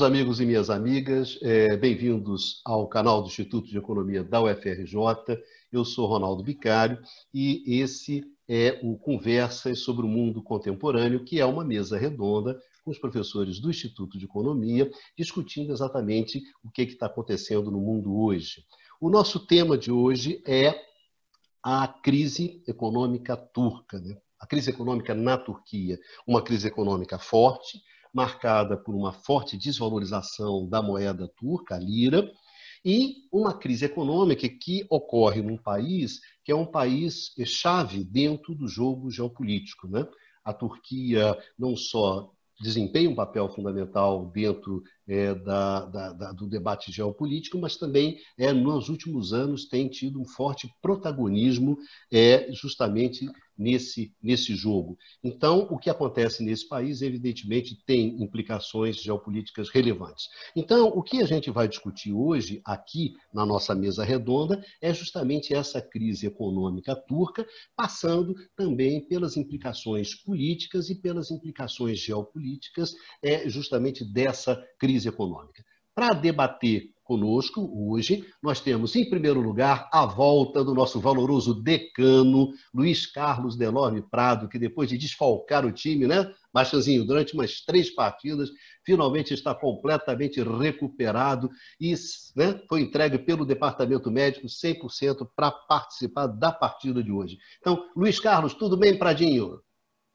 Meus amigos e minhas amigas, é, bem-vindos ao canal do Instituto de Economia da UFRJ. Eu sou Ronaldo Bicário e esse é o Conversas sobre o Mundo Contemporâneo, que é uma mesa redonda com os professores do Instituto de Economia, discutindo exatamente o que está acontecendo no mundo hoje. O nosso tema de hoje é a crise econômica turca, né? a crise econômica na Turquia. Uma crise econômica forte, marcada por uma forte desvalorização da moeda turca, a lira, e uma crise econômica que ocorre num país que é um país chave dentro do jogo geopolítico. Né? A Turquia não só desempenha um papel fundamental dentro é, da, da, da, do debate geopolítico, mas também é, nos últimos anos tem tido um forte protagonismo é, justamente nesse, nesse jogo. Então, o que acontece nesse país, evidentemente, tem implicações geopolíticas relevantes. Então, o que a gente vai discutir hoje, aqui na nossa mesa redonda, é justamente essa crise econômica turca, passando também pelas implicações políticas e pelas implicações geopolíticas, é, justamente dessa crise econômica. Para debater conosco hoje, nós temos, em primeiro lugar, a volta do nosso valoroso decano, Luiz Carlos Delorme Prado, que depois de desfalcar o time, né, Baixazinho, durante umas três partidas, finalmente está completamente recuperado e né, foi entregue pelo Departamento Médico 100% para participar da partida de hoje. Então, Luiz Carlos, tudo bem, Pradinho?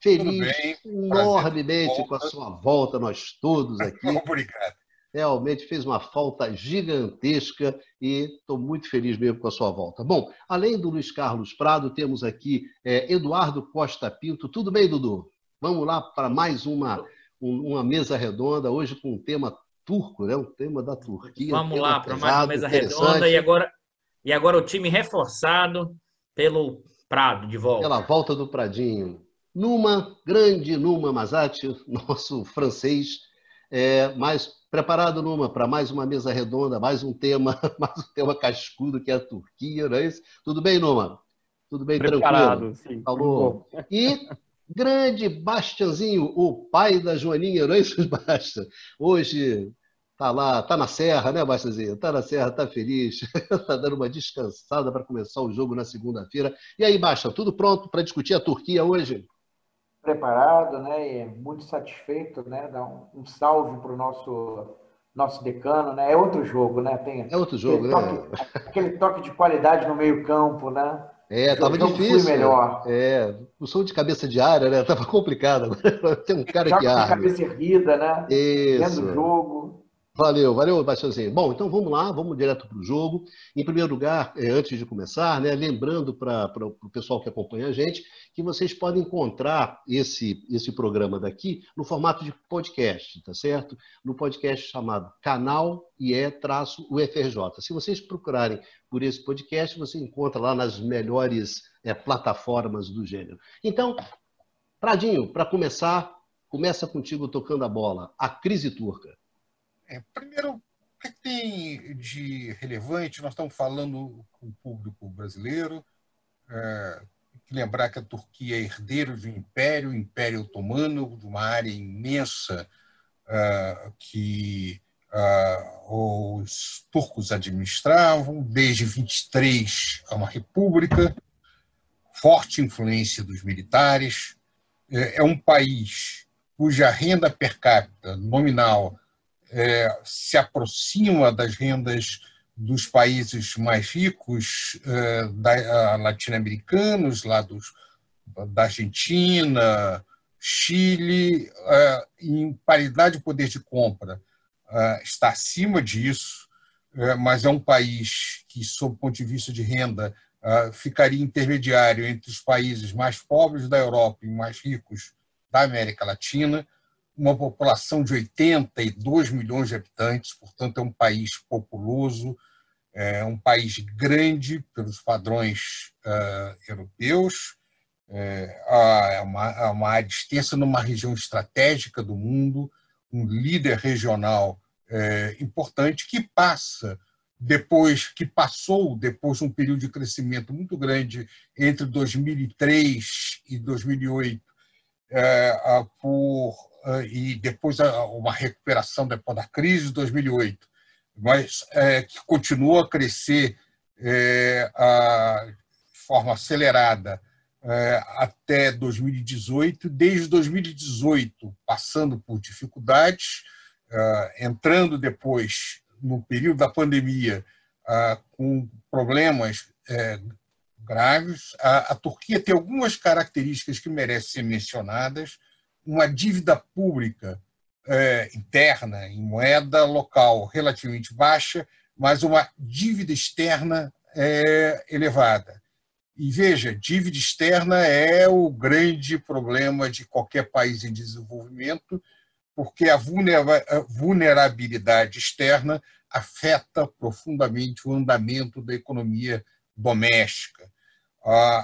Feliz enormemente com a sua volta, nós todos aqui. Obrigado realmente fez uma falta gigantesca e estou muito feliz mesmo com a sua volta. Bom, além do Luiz Carlos Prado, temos aqui é, Eduardo Costa Pinto. Tudo bem, Dudu? Vamos lá para mais uma, uma mesa redonda, hoje com um tema turco, né? um tema da Turquia. Vamos lá para mais uma mesa redonda e agora, e agora o time reforçado pelo Prado de volta. Pela volta do Pradinho. Numa, grande Numa Mazati, nosso francês, é, mais Preparado, Numa, para mais uma mesa redonda, mais um tema, mais um tema cascudo que é a Turquia, não é isso? Tudo bem, Numa? Tudo bem, Preparado, tranquilo? Sim. Falou. E grande Bastianzinho, o pai da Joaninha, não é isso, Basta? Hoje tá lá, tá na serra, né, Bastianzinho? Tá na serra, tá feliz, tá dando uma descansada para começar o jogo na segunda-feira. E aí, Basta, tudo pronto para discutir a Turquia hoje? Preparado, né? E muito satisfeito, né? Dar um, um salve para o nosso nosso decano, né? É outro jogo, né? Tem é outro jogo, aquele né? Toque, aquele toque de qualidade no meio campo, né? É, tava difícil. Fui melhor. É, o som de cabeça de área, né? Tava complicado. Tem um cara Joga que arma. cabeça erguida, né? Isso. Vendo o jogo. Valeu, valeu, Bastiãozinho. Bom, então vamos lá, vamos direto para o jogo. Em primeiro lugar, é, antes de começar, né, lembrando para o pessoal que acompanha a gente que vocês podem encontrar esse, esse programa daqui no formato de podcast, tá certo? No podcast chamado Canal IE-UFRJ. Se vocês procurarem por esse podcast, você encontra lá nas melhores é, plataformas do gênero. Então, Pradinho, para começar, começa contigo tocando a bola. A crise turca. É, primeiro, o que tem de relevante? Nós estamos falando com o público brasileiro. É, lembrar que a Turquia é herdeiro de um império, o Império Otomano, de uma área imensa uh, que uh, os turcos administravam. Desde 23 é uma república, forte influência dos militares. É, é um país cuja renda per capita nominal é, se aproxima das rendas dos países mais ricos é, da, latino-americanos, lá dos, da Argentina, Chile, é, em paridade de poder de compra, é, está acima disso, é, mas é um país que, sob o ponto de vista de renda, é, ficaria intermediário entre os países mais pobres da Europa e mais ricos da América Latina uma população de 82 milhões de habitantes, portanto, é um país populoso, é um país grande pelos padrões uh, europeus, é, uma, uma área extensa numa região estratégica do mundo, um líder regional é, importante que passa depois que passou depois de um período de crescimento muito grande entre 2003 e 2008 é, por e depois uma recuperação depois da crise de 2008, mas é, que continua a crescer é, a, de forma acelerada é, até 2018. Desde 2018, passando por dificuldades, é, entrando depois no período da pandemia com problemas é, graves. A, a Turquia tem algumas características que merecem ser mencionadas. Uma dívida pública é, interna, em moeda local, relativamente baixa, mas uma dívida externa é, elevada. E veja, dívida externa é o grande problema de qualquer país em desenvolvimento, porque a vulnerabilidade externa afeta profundamente o andamento da economia doméstica.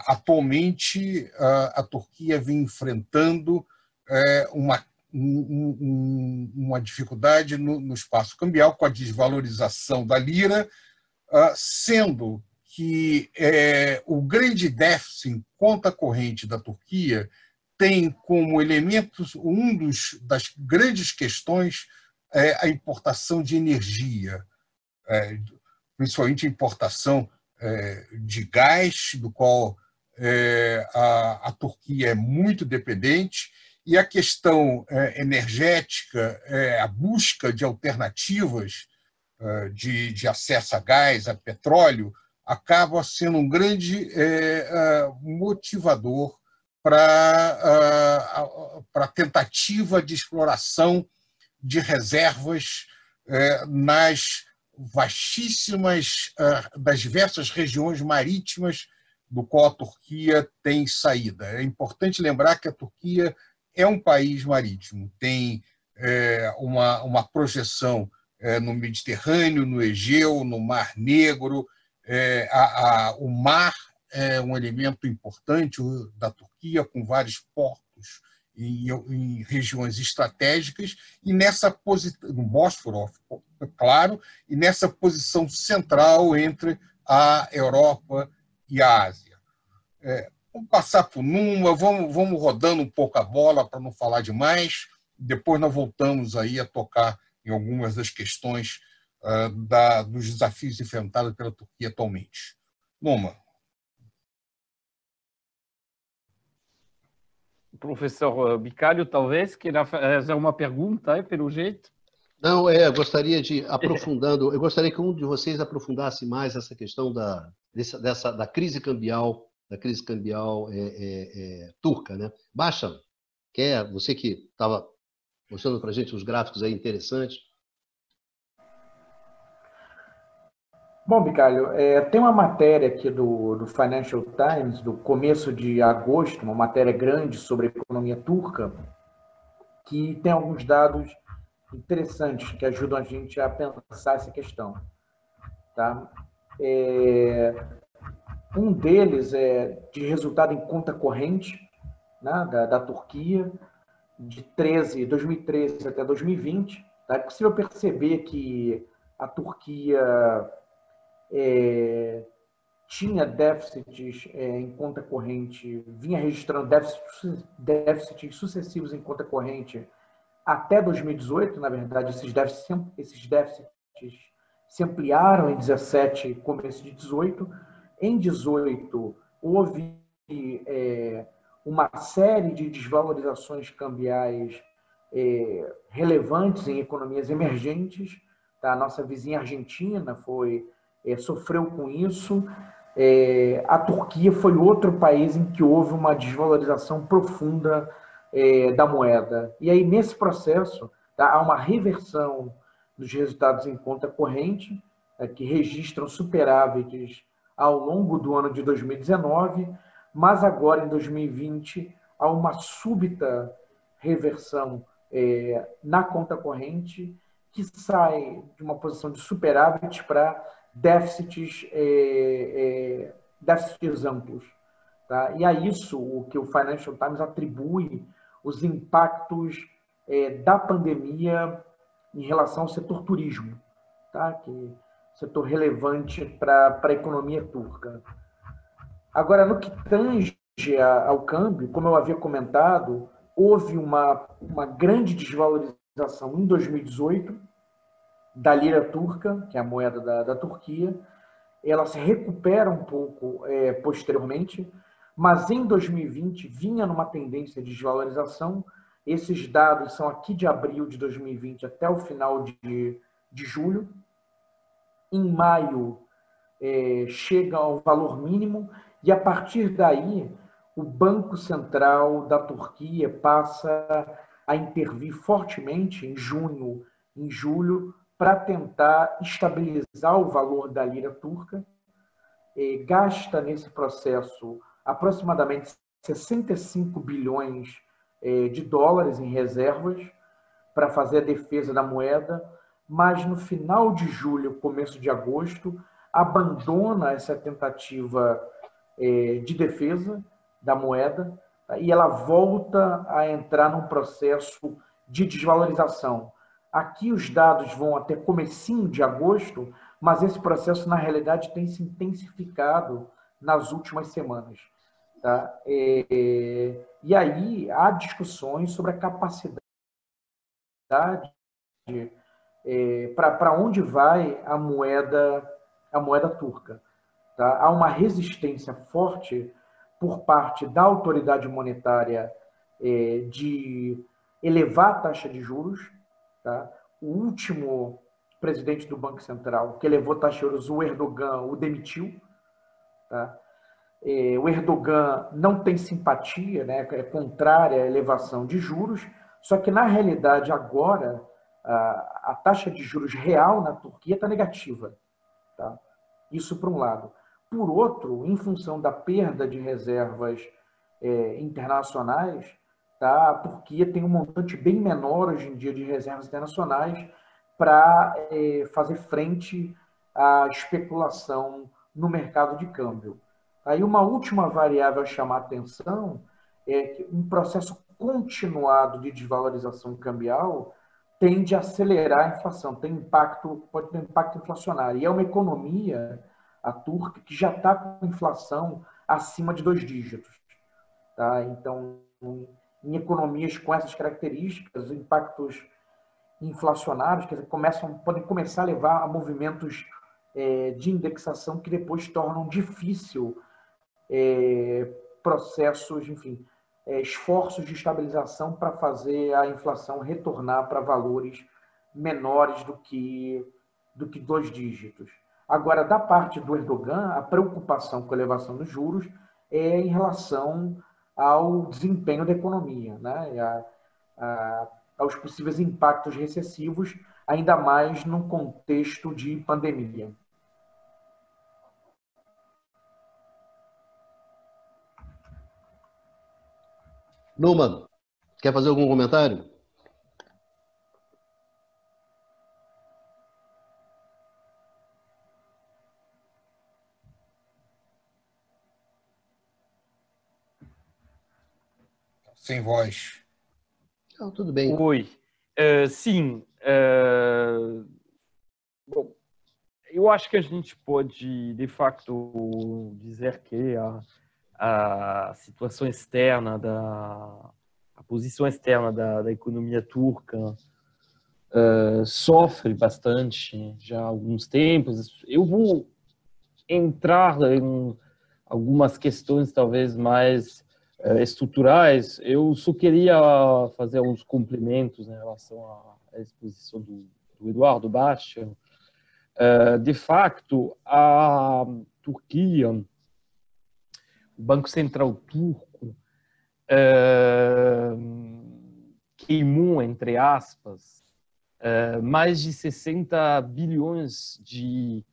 Atualmente, a Turquia vem enfrentando é, uma uma dificuldade no, espaço cambial com a desvalorização da lira, ah, sendo que é, o grande déficit em conta corrente da Turquia tem como elementos um dos das grandes questões é a importação de energia, é, principalmente a importação é, de gás, do qual é, a, a Turquia é muito dependente e a questão é, energética, é, a busca de alternativas é, de, de, acesso a gás, a petróleo, acaba sendo um grande motivador para a tentativa de exploração de reservas nas vastíssimas, das diversas regiões marítimas do qual a Turquia tem saída. É importante lembrar que a Turquia é um país marítimo, tem é, uma, uma projeção é, no Mediterrâneo, no Egeu, no Mar Negro. É, a, a, o mar é um elemento importante da Turquia, com vários portos em, em regiões estratégicas, e nessa posição, no Bósforo, claro, e nessa posição central entre a Europa e a Ásia. É, Vamos passar por numa, vamos, vamos rodando um pouco a bola para não falar demais. Depois nós voltamos aí a tocar em algumas das questões uh, da, dos desafios enfrentados pela Turquia atualmente. Numa. Professor Bicalho, talvez, queira fazer uma pergunta, aí, pelo jeito. Não, é, eu gostaria de, aprofundando, eu gostaria que um de vocês aprofundasse mais essa questão da, dessa, dessa, da crise cambial da crise cambial é, é, é, turca. Né? Baixa, quer, você que estava mostrando para a gente uns gráficos aí interessantes. Bom, Bicalho, é, tem uma matéria aqui do, do Financial Times, do começo de agosto, uma matéria grande sobre a economia turca, que tem alguns dados interessantes que ajudam a gente a pensar essa questão. Tá? É, um deles é de resultado em conta corrente né, da, da Turquia, de 13, 2013 até 2020. Tá? É possível perceber que a Turquia é, tinha déficits é, em conta corrente, vinha registrando déficits, déficits sucessivos em conta corrente até 2018, na verdade, esses déficits, esses déficits se ampliaram em 17 começo de 18, em 18, houve é, uma série de desvalorizações cambiais é, relevantes em economias emergentes. Tá? A nossa vizinha Argentina foi é, sofreu com isso. É, a Turquia foi outro país em que houve uma desvalorização profunda é, da moeda. E aí, nesse processo, tá? há uma reversão dos resultados em conta corrente, é, que registram superávites ao longo do ano de 2019, mas agora em 2020 há uma súbita reversão é, na conta corrente que sai de uma posição de superávit para déficits, é, é, déficits amplos. Tá? E a isso o que o Financial Times atribui os impactos é, da pandemia em relação ao setor turismo, tá? que setor relevante para a economia turca. Agora, no que tange ao câmbio, como eu havia comentado, houve uma, uma grande desvalorização em 2018 da lira turca, que é a moeda da, da Turquia. Ela se recupera um pouco é, posteriormente, mas em 2020 vinha numa tendência de desvalorização. Esses dados são aqui de abril de 2020 até o final de, de julho. Em maio, é, chega ao valor mínimo, e a partir daí, o Banco Central da Turquia passa a intervir fortemente em junho, em julho, para tentar estabilizar o valor da lira turca. É, gasta nesse processo aproximadamente 65 bilhões é, de dólares em reservas para fazer a defesa da moeda, mas no final de julho, começo de agosto, abandona essa tentativa é, de defesa da moeda tá? e ela volta a entrar num processo de desvalorização. Aqui os dados vão até comecinho de agosto, mas esse processo, na realidade, tem se intensificado nas últimas semanas. Tá? É, e aí há discussões sobre a capacidade é, para onde vai a moeda a moeda turca. Tá? Há uma resistência forte por parte da autoridade monetária é, de elevar a taxa de juros. Tá? O último presidente do Banco Central que elevou a taxa de juros, o Erdogan, o demitiu. Tá? É, o Erdogan não tem simpatia, né? é contrária à elevação de juros, só que, na realidade, agora, a, taxa de juros real na Turquia está negativa. Tá? Isso por um lado. Por outro, em função da perda de reservas é, internacionais, tá? a Turquia tem um montante bem menor hoje em dia de reservas internacionais para é, fazer frente à especulação no mercado de câmbio. Aí uma última variável a chamar a atenção é que um processo continuado de desvalorização cambial tende a acelerar a inflação, tem impacto, pode ter impacto inflacionário. E é uma economia, a turca, que já está com inflação acima de dois dígitos. Tá? Então, em economias com essas características, os impactos inflacionários que começam, podem começar a levar a movimentos é, de indexação que depois tornam difícil é, processos, enfim, esforços de estabilização para fazer a inflação retornar para valores menores do que, do que dois dígitos. Agora, da parte do Erdogan, a preocupação com a elevação dos juros é em relação ao desempenho da economia, né? A, a, aos possíveis impactos recessivos, ainda mais num contexto de pandemia. Numan, quer fazer algum comentário? Sem voz. Não, tudo bem. Oi. Uh, sim. Uh... Bom, eu acho que a gente pode, de facto, dizer que a a situação externa da a posição externa da, da economia turca uh, sofre bastante já há alguns tempos. Eu vou entrar em algumas questões talvez mais uh, estruturais. Eu só queria fazer alguns complementos em relação à, exposição do, do Eduardo Baixa. Uh, de facto, a Turquia Banco Central turco uh, queimou, entre aspas, uh, mais de 60 bilhões de,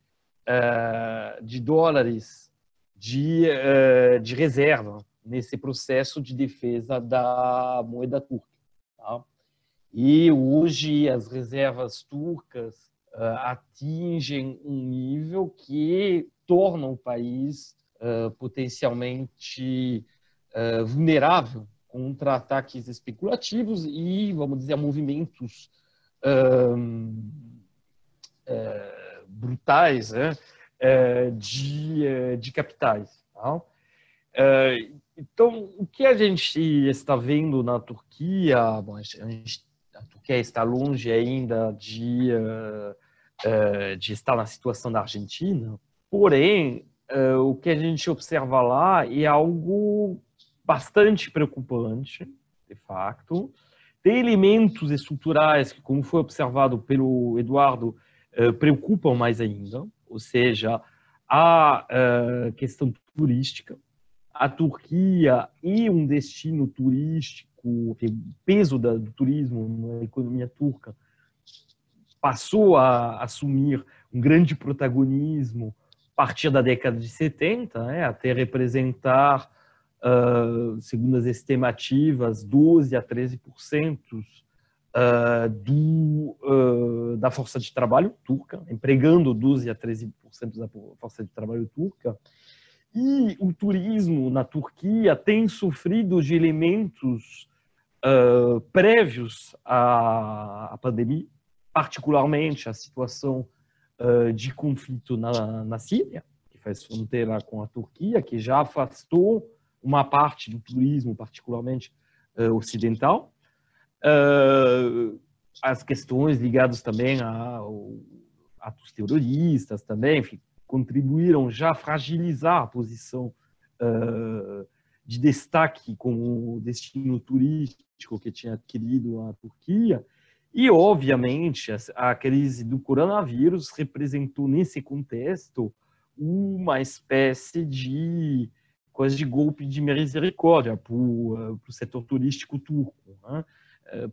uh, de dólares de, de reserva nesse processo de defesa da moeda turca. Tá? E hoje as reservas turcas atingem um nível que torna o país uh, potencialmente uh, vulnerável contra ataques especulativos e, vamos dizer, movimentos uh, brutais né? de, de capitais. Tá? então, o que a gente está vendo na Turquia, bom, a, gente, a Turquia está longe ainda de, de estar na situação da Argentina, porém, uh, o que a gente observa lá é algo bastante preocupante, de fato. Tem elementos estruturais que, como foi observado pelo Eduardo, preocupam mais ainda, ou seja, a questão turística, a Turquia e um destino turístico, o peso do turismo na economia turca passou a assumir um grande protagonismo partir da década de 70, né, até representar, uh, segundo as estimativas, 12 a 13% uh, do, uh, da força de trabalho turca, empregando 12 a 13% da força de trabalho turca, e o turismo na Turquia tem sofrido de elementos prévios à, à, pandemia, particularmente a situação uh, de conflito na, na Síria, que faz fronteira com a Turquia, que já afastou uma parte do turismo, particularmente uh, ocidental. as questões ligadas também a atos terroristas também, enfim, contribuíram já a fragilizar a posição uh, de destaque como destino turístico que tinha adquirido a Turquia. E, obviamente, a crise do coronavírus representou, nesse contexto, uma espécie de coisa de golpe de misericórdia para o setor turístico turco, né?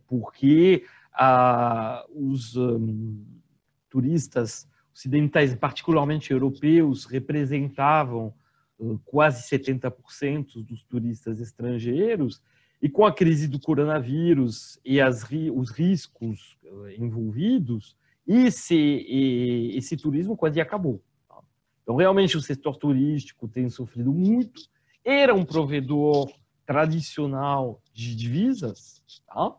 porque ah, os um, turistas ocidentais, particularmente europeus, representavam quase 70% dos turistas estrangeiros, e com a crise do coronavírus e as, os riscos envolvidos, esse, esse turismo quase acabou. Tá? Então, realmente, o setor turístico tem sofrido muito. Era um provedor tradicional de divisas, tá?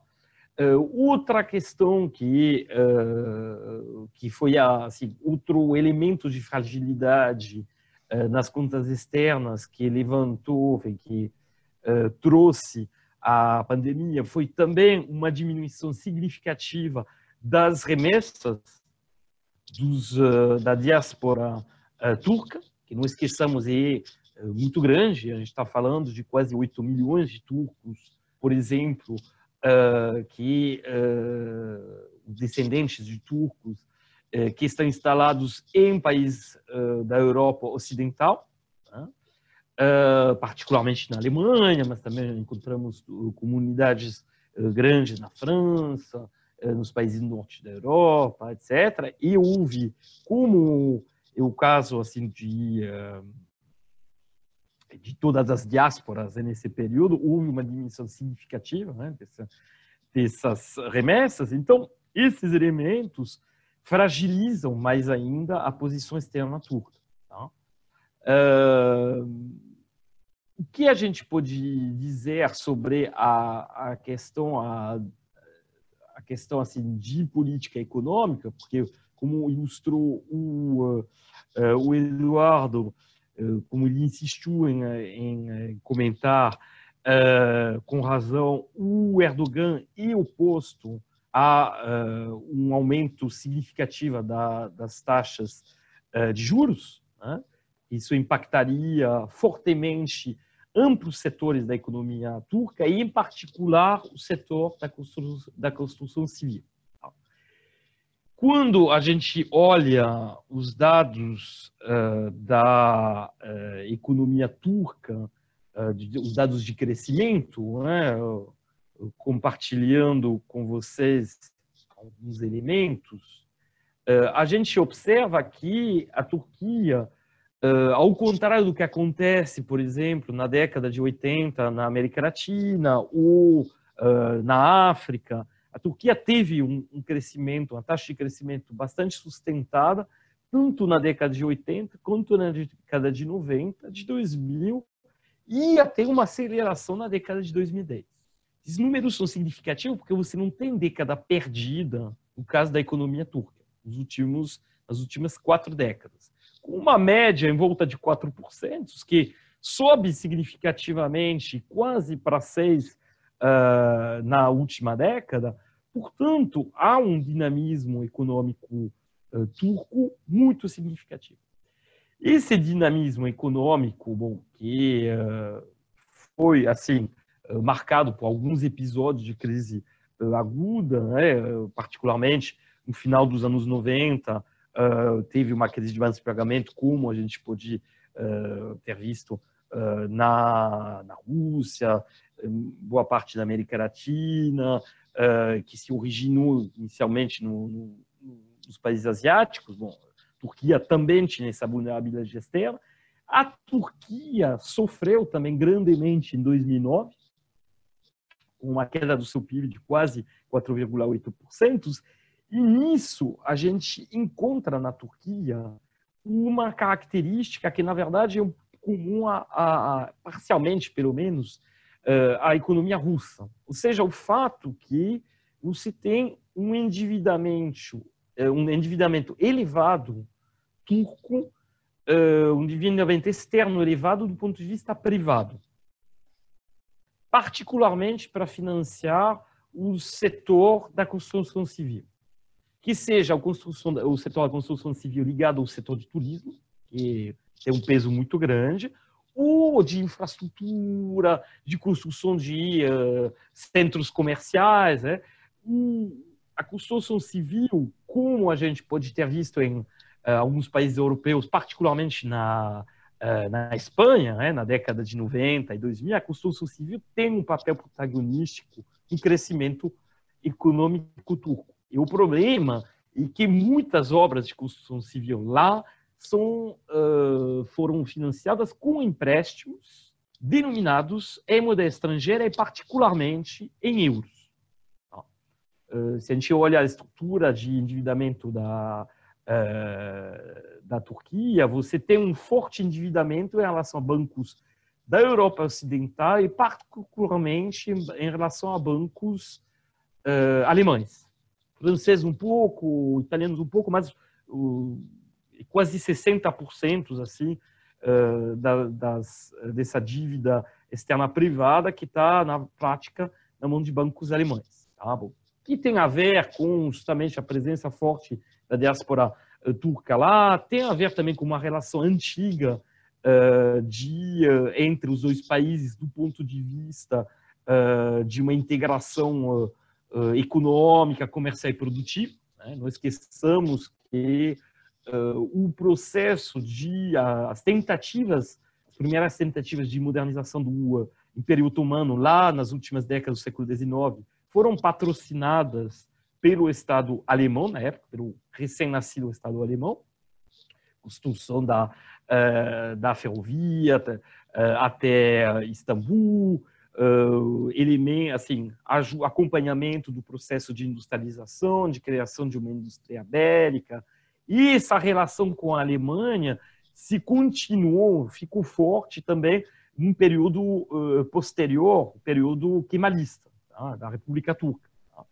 Uh, outra questão que, uh, que foi assim, outro elemento de fragilidade nas contas externas que levantou, que trouxe a pandemia, foi também uma diminuição significativa das remessas dos, da diáspora turca, que não esqueçamos é muito grande, a gente está falando de quase 8 milhões de turcos, por exemplo, que descendentes de turcos que estão instalados em países da Europa Ocidental? Particularmente na Alemanha, mas também encontramos comunidades grandes na França, nos países do norte da Europa, etc. E houve, como é o caso assim de de todas as diásporas nesse período, houve uma diminuição significativa né, dessa, dessas remessas. Então, esses elementos fragilizam mais ainda a posição externa turca. Tá? Uh, o que a gente pode dizer sobre a, a questão a, a questão assim de política econômica, porque como ilustrou o, uh, o Eduardo, eh, como ele insistiu em, em comentar, com razão, o Erdogan e oposto a um aumento significativo da, das taxas de juros, né? isso impactaria fortemente amplos setores da economia turca e, em particular, o setor da construção, da construção civil. Quando a gente olha os dados uh, da uh, economia turca, uh, de, os dados de crescimento, né, compartilhando com vocês alguns elementos, a gente observa que a Turquia, ao contrário do que acontece, por exemplo, na década de 80 na América Latina ou na África, a Turquia teve um, um crescimento, uma taxa de crescimento bastante sustentada, tanto na década de 80 quanto na década de 90, de 2000 e até uma aceleração na década de 2010. Esses números são significativos porque você não tem década perdida no caso da economia turca, nos últimos, nas últimas quatro décadas. Com uma média em volta de 4%, que sobe significativamente, quase para 6 uh, na última década. Portanto, há um dinamismo econômico uh, turco muito significativo. Esse dinamismo econômico, bom, que uh, foi assim marcado por alguns episódios de crise aguda, né, particularmente no final dos anos 90, teve uma crise de balanço de pagamento, como a gente pode ter visto na, na Rússia, boa parte da América Latina, uh, que se originou inicialmente no, no, nos países asiáticos. Bom, a Turquia também tinha essa vulnerabilidade externa. A Turquia sofreu também grandemente em 2009, com uma queda do seu PIB de quase 4,8%. E nisso a gente encontra na Turquia uma característica que, na verdade, é comum a, a, a parcialmente, pelo menos, a economia russa. Ou seja, o fato que você tem um endividamento, um endividamento elevado turco, um endividamento externo elevado do ponto de vista privado, particularmente para financiar o setor da construção civil, que seja o setor da construção civil ligado ao setor de turismo, que tem um peso muito grande, ou de infraestrutura, de construção de uh, centros comerciais. Né? a construção civil, como a gente pode ter visto em uh, alguns países europeus, particularmente na, uh, na Espanha, né? na década de 90 e 2000, a construção civil tem um papel protagonístico no crescimento econômico turco. E o problema é que muitas obras de construção civil lá são, uh, foram financiadas com empréstimos denominados em moeda estrangeira e particularmente em euros. Uh, se a gente olha a estrutura de endividamento da, uh, da Turquia, você tem um forte endividamento em relação a bancos da Europa Ocidental e particularmente em relação a bancos alemães. Franceses um pouco, italianos um pouco, mas quase 60% assim das, dessa dívida externa privada que está na prática na mão de bancos alemães. Tá bom. Que tem a ver com justamente a presença forte da diáspora turca lá, tem a ver também com uma relação antiga de entre os dois países do ponto de vista de uma integração econômica, comercial e produtiva. Né? Não esqueçamos que uh, o processo de uh, as tentativas, as primeiras tentativas de modernização do uh, Império Otomano lá nas últimas décadas do século XIX foram patrocinadas pelo Estado alemão na época, pelo recém-nascido Estado alemão, construção da uh, da ferrovia até Istambul, uh, elemento, assim, acompanhamento do processo de industrialização, de criação de uma indústria bélica, e essa relação com a Alemanha se continuou, ficou forte também num período uh, posterior, período kemalista, tá? da República Turca. Tá?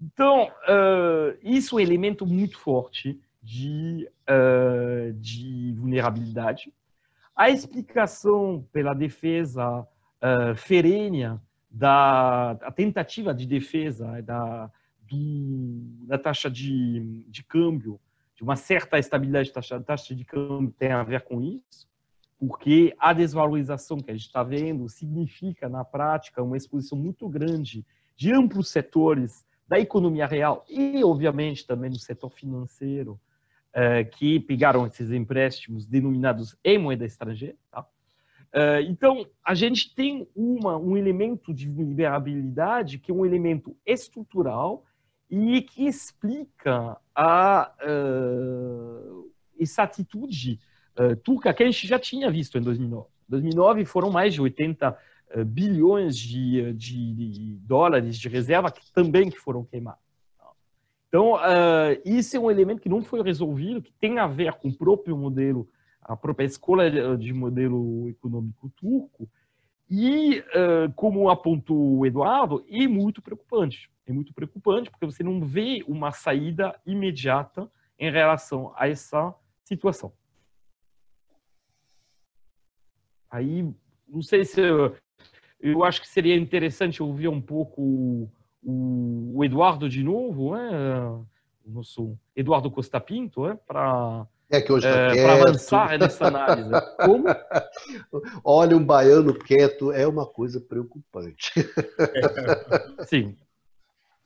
Então, uh, isso é um elemento muito forte de, uh, de vulnerabilidade. A explicação pela defesa uh, ferênia da tentativa de defesa da, do, da taxa de, de câmbio de uma certa estabilidade da taxa, taxa de câmbio tem a ver com isso, porque a desvalorização que a gente está vendo significa, na prática, uma exposição muito grande de amplos setores da economia real e, obviamente, também do setor financeiro, eh, que pegaram esses empréstimos denominados em moeda estrangeira. Tá? Eh, então, a gente tem uma, um elemento de vulnerabilidade que é um elemento estrutural e que explica a, uh, essa atitude uh, turca que a gente já tinha visto em 2009. Em 2009 foram mais de 80 uh, bilhões de, de, de, dólares de reserva que também que foram queimados. Então, isso é um elemento que não foi resolvido, que tem a ver com o próprio modelo, a própria escola de modelo econômico turco, e, como apontou o Eduardo, é muito preocupante é muito preocupante, porque você não vê uma saída imediata em relação a essa situação. Aí, não sei se eu, eu acho que seria interessante ouvir um pouco o, o Eduardo de novo, né? o nosso Eduardo Costa Pinto, né? para é que hoje tá é, para avançar nessa análise. Como? Olha, um baiano quieto é uma coisa preocupante. Sim.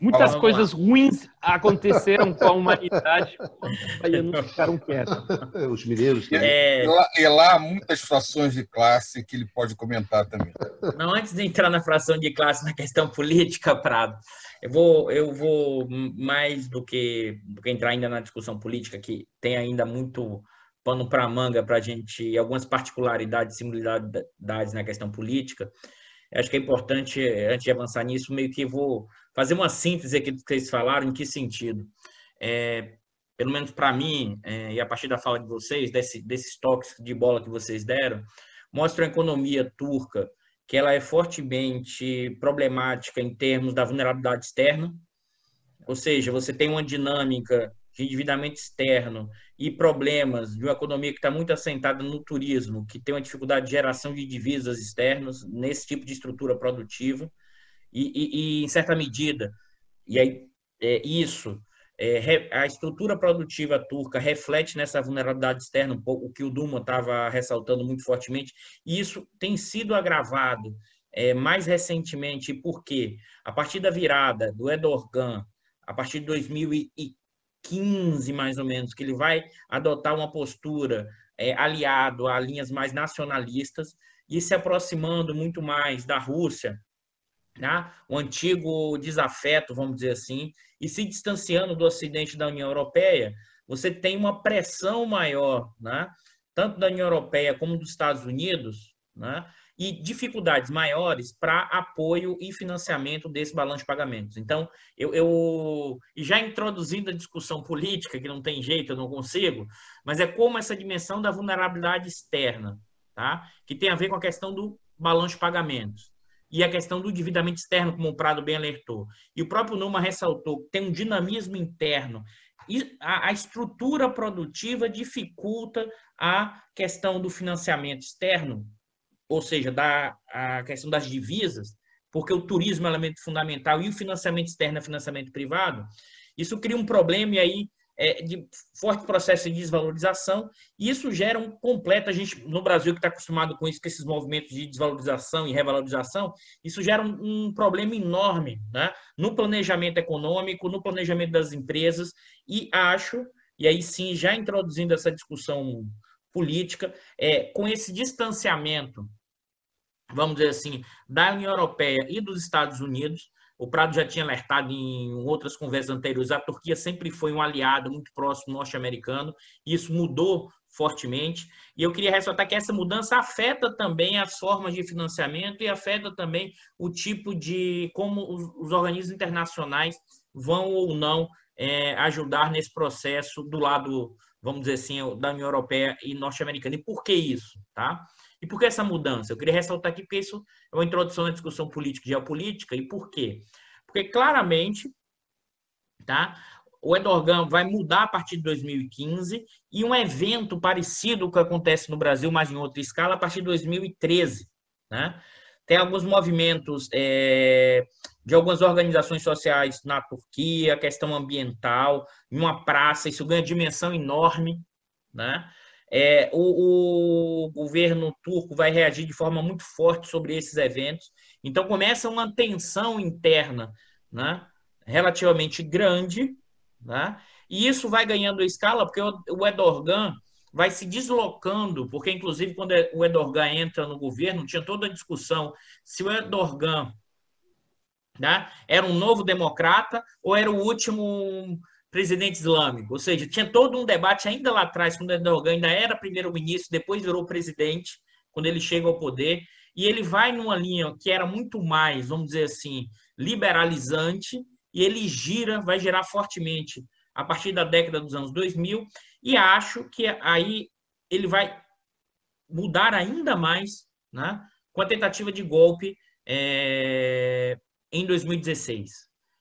Muitas coisas lá. ruins aconteceram com a humanidade quando os baianos ficaram quietos. Os mineiros. É... E, lá, e lá muitas frações de classe que ele pode comentar também. Não, antes de entrar na fração de classe, na questão política, Prado, eu vou, eu vou mais do que, do que entrar ainda na discussão política, que tem ainda muito pano para manga para a gente, algumas particularidades, similaridades na questão política. Acho que é importante, antes de avançar nisso, meio que vou fazer uma síntese aqui do que vocês falaram, em que sentido? É, pelo menos para mim, é, e a partir da fala de vocês, desse, desses toques de bola que vocês deram, mostra a economia turca que ela é fortemente problemática em termos da vulnerabilidade externa, ou seja, você tem uma dinâmica de endividamento externo e problemas de uma economia que está muito assentada no turismo, que tem uma dificuldade de geração de divisas externas nesse tipo de estrutura produtiva, e, e, e em certa medida, e aí é, isso, é, a estrutura produtiva turca reflete nessa vulnerabilidade externa, um pouco, o que o Duma estava ressaltando muito fortemente, e isso tem sido agravado é, mais recentemente, porque a partir da virada do Erdogan, a partir de 2015, mais ou menos, que ele vai adotar uma postura é, aliado a linhas mais nacionalistas e se aproximando muito mais da Rússia, né? o antigo desafeto, vamos dizer assim, e se distanciando do Ocidente da União Europeia, você tem uma pressão maior, né? tanto da União Europeia como dos Estados Unidos, né? e dificuldades maiores para apoio e financiamento desse balanço de pagamentos. Então, eu, eu já introduzindo a discussão política, que não tem jeito, eu não consigo, mas é como essa dimensão da vulnerabilidade externa, tá? que tem a ver com a questão do balanço de pagamentos e a questão do endividamento externo, como o Prado bem alertou. E o próprio Numa ressaltou que tem um dinamismo interno. E a, a estrutura produtiva dificulta a questão do financiamento externo, ou seja, da, a questão das divisas, porque o turismo é um elemento fundamental e o financiamento externo é financiamento privado. Isso cria um problema e aí é, de forte processo de desvalorização, e isso gera um completo, a gente no Brasil que está acostumado com isso, com esses movimentos de desvalorização e revalorização, isso gera um, um problema enorme né? no planejamento econômico, no planejamento das empresas, e acho, e aí sim, já introduzindo essa discussão política, é, com esse distanciamento, vamos dizer assim, da União Europeia e dos Estados Unidos, o Prado já tinha alertado em outras conversas anteriores, a Turquia sempre foi um aliado muito próximo norte-americano, e isso mudou fortemente. E eu queria ressaltar que essa mudança afeta também as formas de financiamento e afeta também o tipo de como os, os organismos internacionais vão ou não é, ajudar nesse processo do lado, vamos dizer assim, da União Europeia e norte-americana. E por que isso? Tá? E por que essa mudança? Eu queria ressaltar aqui porque isso é uma introdução na discussão política e geopolítica. E por quê? Porque claramente tá, o Erdogan vai mudar a partir de 2015 e um evento parecido que acontece no Brasil, mas em outra escala, a partir de 2013. Né? Tem alguns movimentos é, de algumas organizações sociais na Turquia, questão ambiental, em uma praça, isso ganha dimensão enorme. Né? É, o, o, governo turco vai reagir de forma muito forte sobre esses eventos. Então, começa uma tensão interna né, relativamente grande, né, e isso vai ganhando escala, porque o, o Erdogan vai se deslocando, porque, inclusive, quando o Erdogan entra no governo, tinha toda a discussão se o Erdogan né, era um novo democrata ou era o último presidente islâmico. Ou seja, tinha todo um debate ainda lá atrás, quando Erdogan ainda era primeiro-ministro, depois virou presidente, quando ele chega ao poder, e ele vai numa linha que era muito mais, vamos dizer assim, liberalizante, e ele gira, vai girar fortemente a partir da década dos anos 2000, e acho que aí ele vai mudar ainda mais né, com a tentativa de golpe é, em 2016.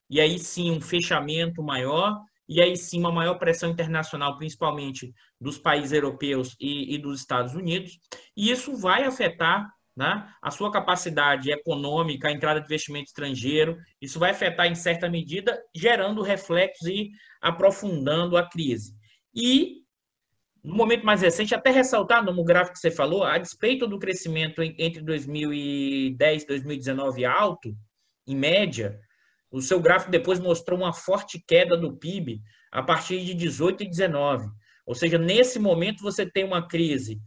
E aí sim, um fechamento maior e aí sim uma maior pressão internacional, principalmente dos países europeus e, e dos Estados Unidos, e isso vai afetar né, a sua capacidade econômica, a entrada de investimento estrangeiro, isso vai afetar em certa medida, gerando reflexos e aprofundando a crise. E no momento mais recente, até ressaltar no gráfico que você falou, a despeito do crescimento entre 2010 e 2019 alto, em média, o seu gráfico depois mostrou uma forte queda do PIB a partir de 18 e 19. Ou seja, nesse momento você tem uma crise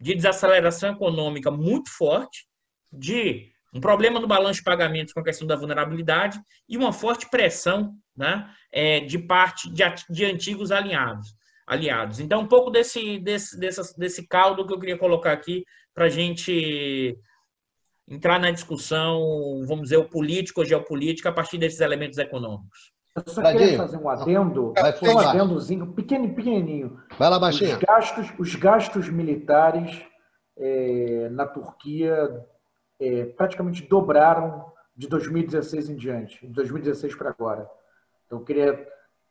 de desaceleração econômica muito forte, de um problema no balanço de pagamentos com a questão da vulnerabilidade e uma forte pressão né, é, de parte de, de antigos alinhados aliados. Então, um pouco desse, desse, desse, desse caldo que eu queria colocar aqui para a gente entrar na discussão, vamos dizer, o político ou geopolítica a partir desses elementos econômicos. Eu só queria fazer um adendo, um adendozinho, pequeno, pequenininho. Vai lá, baixinho. Os gastos, os gastos militares é, na Turquia é, praticamente dobraram de 2016 em diante, de 2016 para agora. Então, eu queria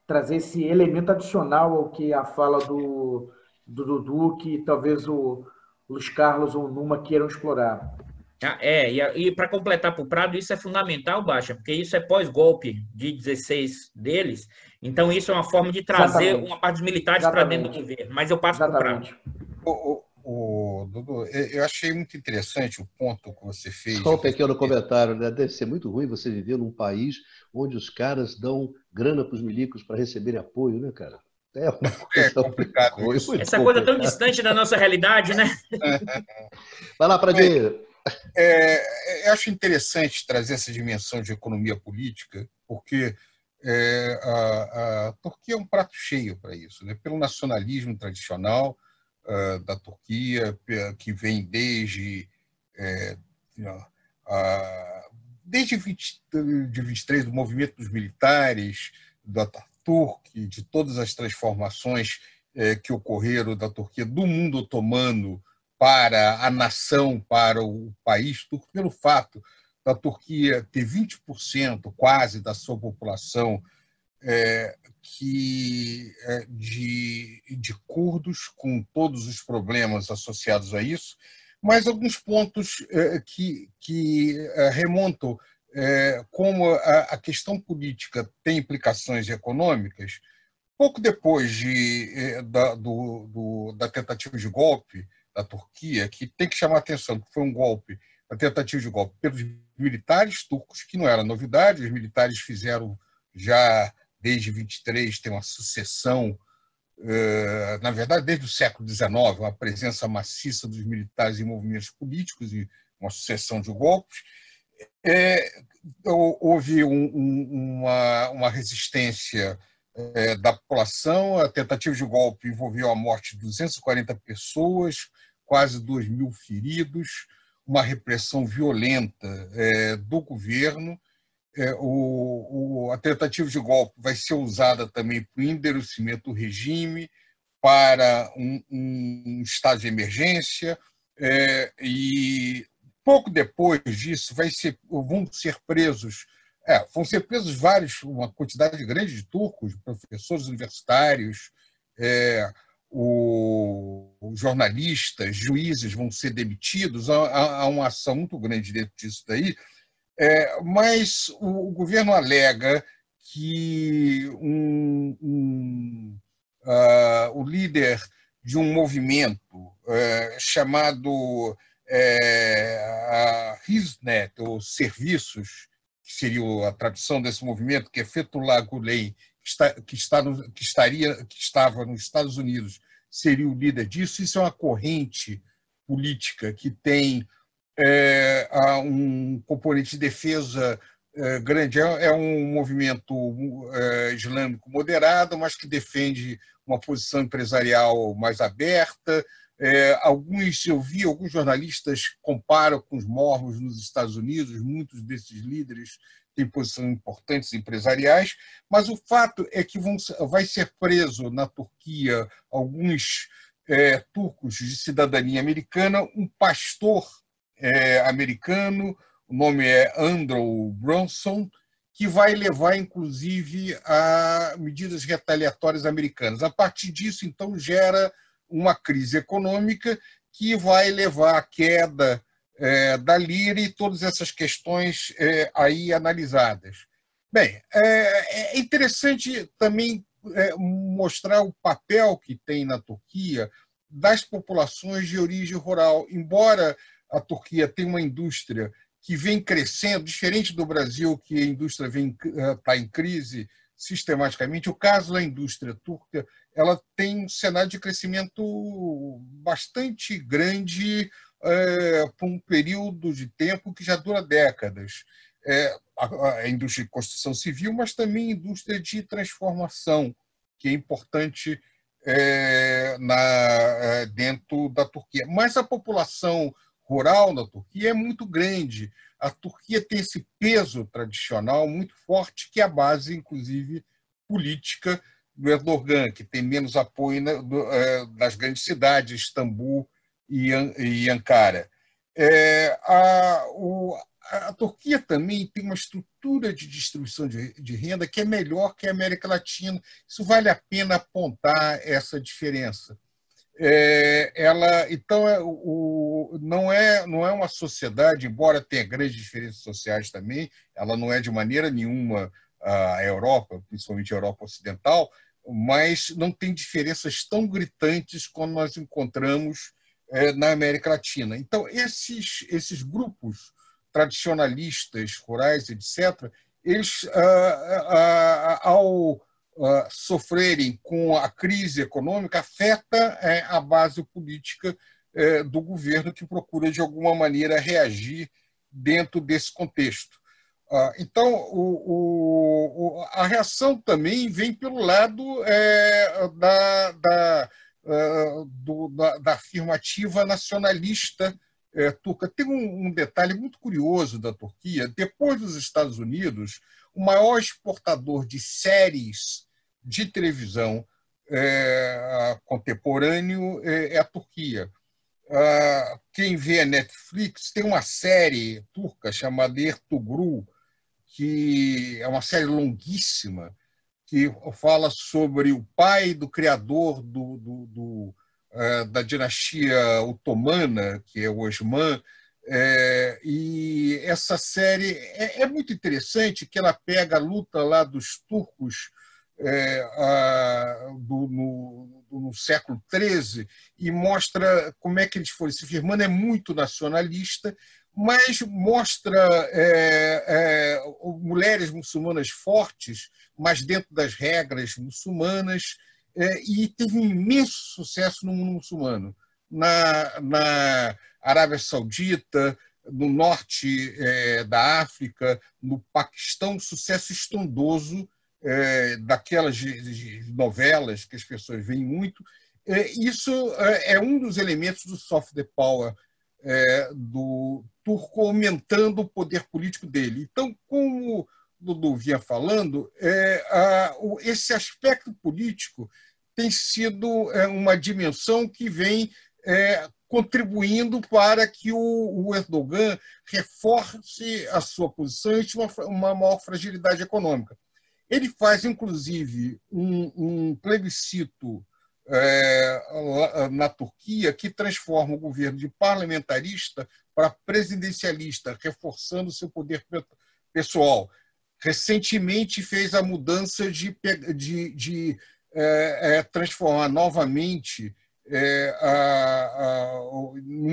trazer esse elemento adicional ao que a fala do, do Dudu, que talvez o Luiz Carlos ou o Numa queiram explorar. Ah, é, e, e para completar para o Prado, isso é fundamental, Baixa, porque isso é pós-golpe de 16 deles, então isso é uma forma de trazer Exatamente. uma parte dos militares para dentro do governo, mas eu passo para o Prado. O, o, Dudu, eu achei muito interessante o ponto que você fez. Só um pequeno comentário, né? deve ser muito ruim você viver num país onde os caras dão grana para os milicos para receberem apoio, né, cara? É, uma é complicado. Coisa, Essa coisa tão distante da nossa realidade, né? Vai lá, Pradinho. É, eu acho interessante trazer essa dimensão de economia política, porque é, a, a, Turquia é um prato cheio para isso, né? pelo nacionalismo tradicional uh, da Turquia, que vem desde, é, desde 20, de 23 do movimento dos militares, do Ataturk, de todas as transformações é, que ocorreram da Turquia, do mundo otomano para a nação, para o país turco, pelo fato da Turquia ter 20% quase da sua população é, que, é, de, de curdos, com todos os problemas associados a isso, mas alguns pontos é, que, que é, remontam é, como a, a, questão política tem implicações econômicas. Pouco depois de, é, da, do, do, da tentativa de golpe, da Turquia, que tem que chamar atenção, que foi um golpe, uma tentativa de golpe pelos militares turcos, que não era novidade, os militares fizeram já desde 23, tem uma sucessão, eh, na verdade, desde o século XIX, uma presença maciça dos militares em movimentos políticos e uma sucessão de golpes. É, houve um, um, uma, uma resistência é, da população. A tentativa de golpe envolveu a morte de 240 pessoas, quase 2 mil feridos, uma repressão violenta é, do governo. É, o, o, a tentativa de golpe vai ser usada também para o endurecimento do regime, para um, um estado de emergência, é, e pouco depois disso vai ser, vão ser presos é, vão ser presos vários, uma quantidade grande de turcos, professores universitários, é, o, jornalistas, juízes vão ser demitidos, há, há, uma ação muito grande dentro disso daí, é, mas o, o, governo alega que um, um, uh, o líder de um movimento uh, chamado é, Hisnet, ou Serviços, que seria a tradução desse movimento, que é Fethullah Gulen, que, está, que, está no, que, estaria, que estava nos Estados Unidos, seria o líder disso. Isso é uma corrente política que tem é, um componente de defesa é, grande. É, é um movimento é, islâmico moderado, mas que defende uma posição empresarial mais aberta, é, alguns eu vi alguns jornalistas comparam com os mormos nos Estados Unidos, muitos desses líderes têm posições importantes empresariais, mas o fato é que vão, vai ser preso na Turquia alguns é, turcos de cidadania americana, um pastor é, americano, o nome é Andrew Bronson, que vai levar, inclusive, a medidas retaliatórias americanas. A partir disso, então, gera uma crise econômica que vai levar à queda é, da lira e todas essas questões é, aí analisadas. Bem, é, é interessante também é, mostrar o papel que tem na Turquia das populações de origem rural. Embora a Turquia tenha uma indústria que vem crescendo, diferente do Brasil, que a indústria está eh, em crise sistematicamente, o caso da indústria turca ela tem um cenário de crescimento bastante grande é, por um período de tempo que já dura décadas. É, a, a, indústria de construção civil, mas também a indústria de transformação, que é importante é, na, dentro da Turquia. Mas a população rural na Turquia é muito grande. A Turquia tem esse peso tradicional muito forte, que é a base, inclusive, política do Erdogan, que tem menos apoio nas grandes cidades, Istambul e Ankara. É, a, o, a, Turquia também tem uma estrutura de distribuição de, de, renda que é melhor que a América Latina. Isso vale a pena apontar essa diferença é, ela então é, o, não é não é uma sociedade embora tenha grandes diferenças sociais também ela não é de maneira nenhuma a Europa principalmente a Europa ocidental mas não tem diferenças tão gritantes como nós encontramos é, na América Latina. Então esses esses grupos tradicionalistas rurais etc eles ah, ah, ah, ao uh, sofrerem com a crise econômica afeta é, a base política é, do governo que procura, de alguma maneira, reagir dentro desse contexto. Uh, então, o, o, a reação também vem pelo lado é, da, da, uh, do, da, da, afirmativa nacionalista turca. Tem um, um, detalhe muito curioso da Turquia: depois dos Estados Unidos, o maior exportador de séries de televisão é, contemporâneo é, é, a Turquia. Ah, quem vê a Netflix tem uma série turca chamada Ertugrul, que é uma série longuíssima, que fala sobre o pai do criador do, do, do uh, da dinastia otomana, que é o Osman, é, e essa série é, é, muito interessante, que ela pega a luta lá dos turcos é, a, do, no, no, século XIII e mostra como é que eles foram se firmando. É muito nacionalista, mas mostra é, é, mulheres muçulmanas fortes, mas dentro das regras muçulmanas, é, e teve um imenso sucesso no mundo muçulmano. Na, na Arábia Saudita, no norte é, da África, no Paquistão, sucesso estrondoso é, daquelas novelas que as pessoas veem muito. É, isso é, é um dos elementos do soft power é, do turco, aumentando o poder político dele. Então, como o Dudu vinha falando, é, a, o, esse aspecto político tem sido uma dimensão que vem é, contribuindo para que o, o, Erdogan reforce a sua posição e uma, uma maior fragilidade econômica. Ele faz, inclusive, um, um plebiscito é, na Turquia que transforma o governo de parlamentarista para presidencialista, reforçando seu poder pessoal. Recentemente fez a mudança de, de, de é, é, transformar novamente é, a,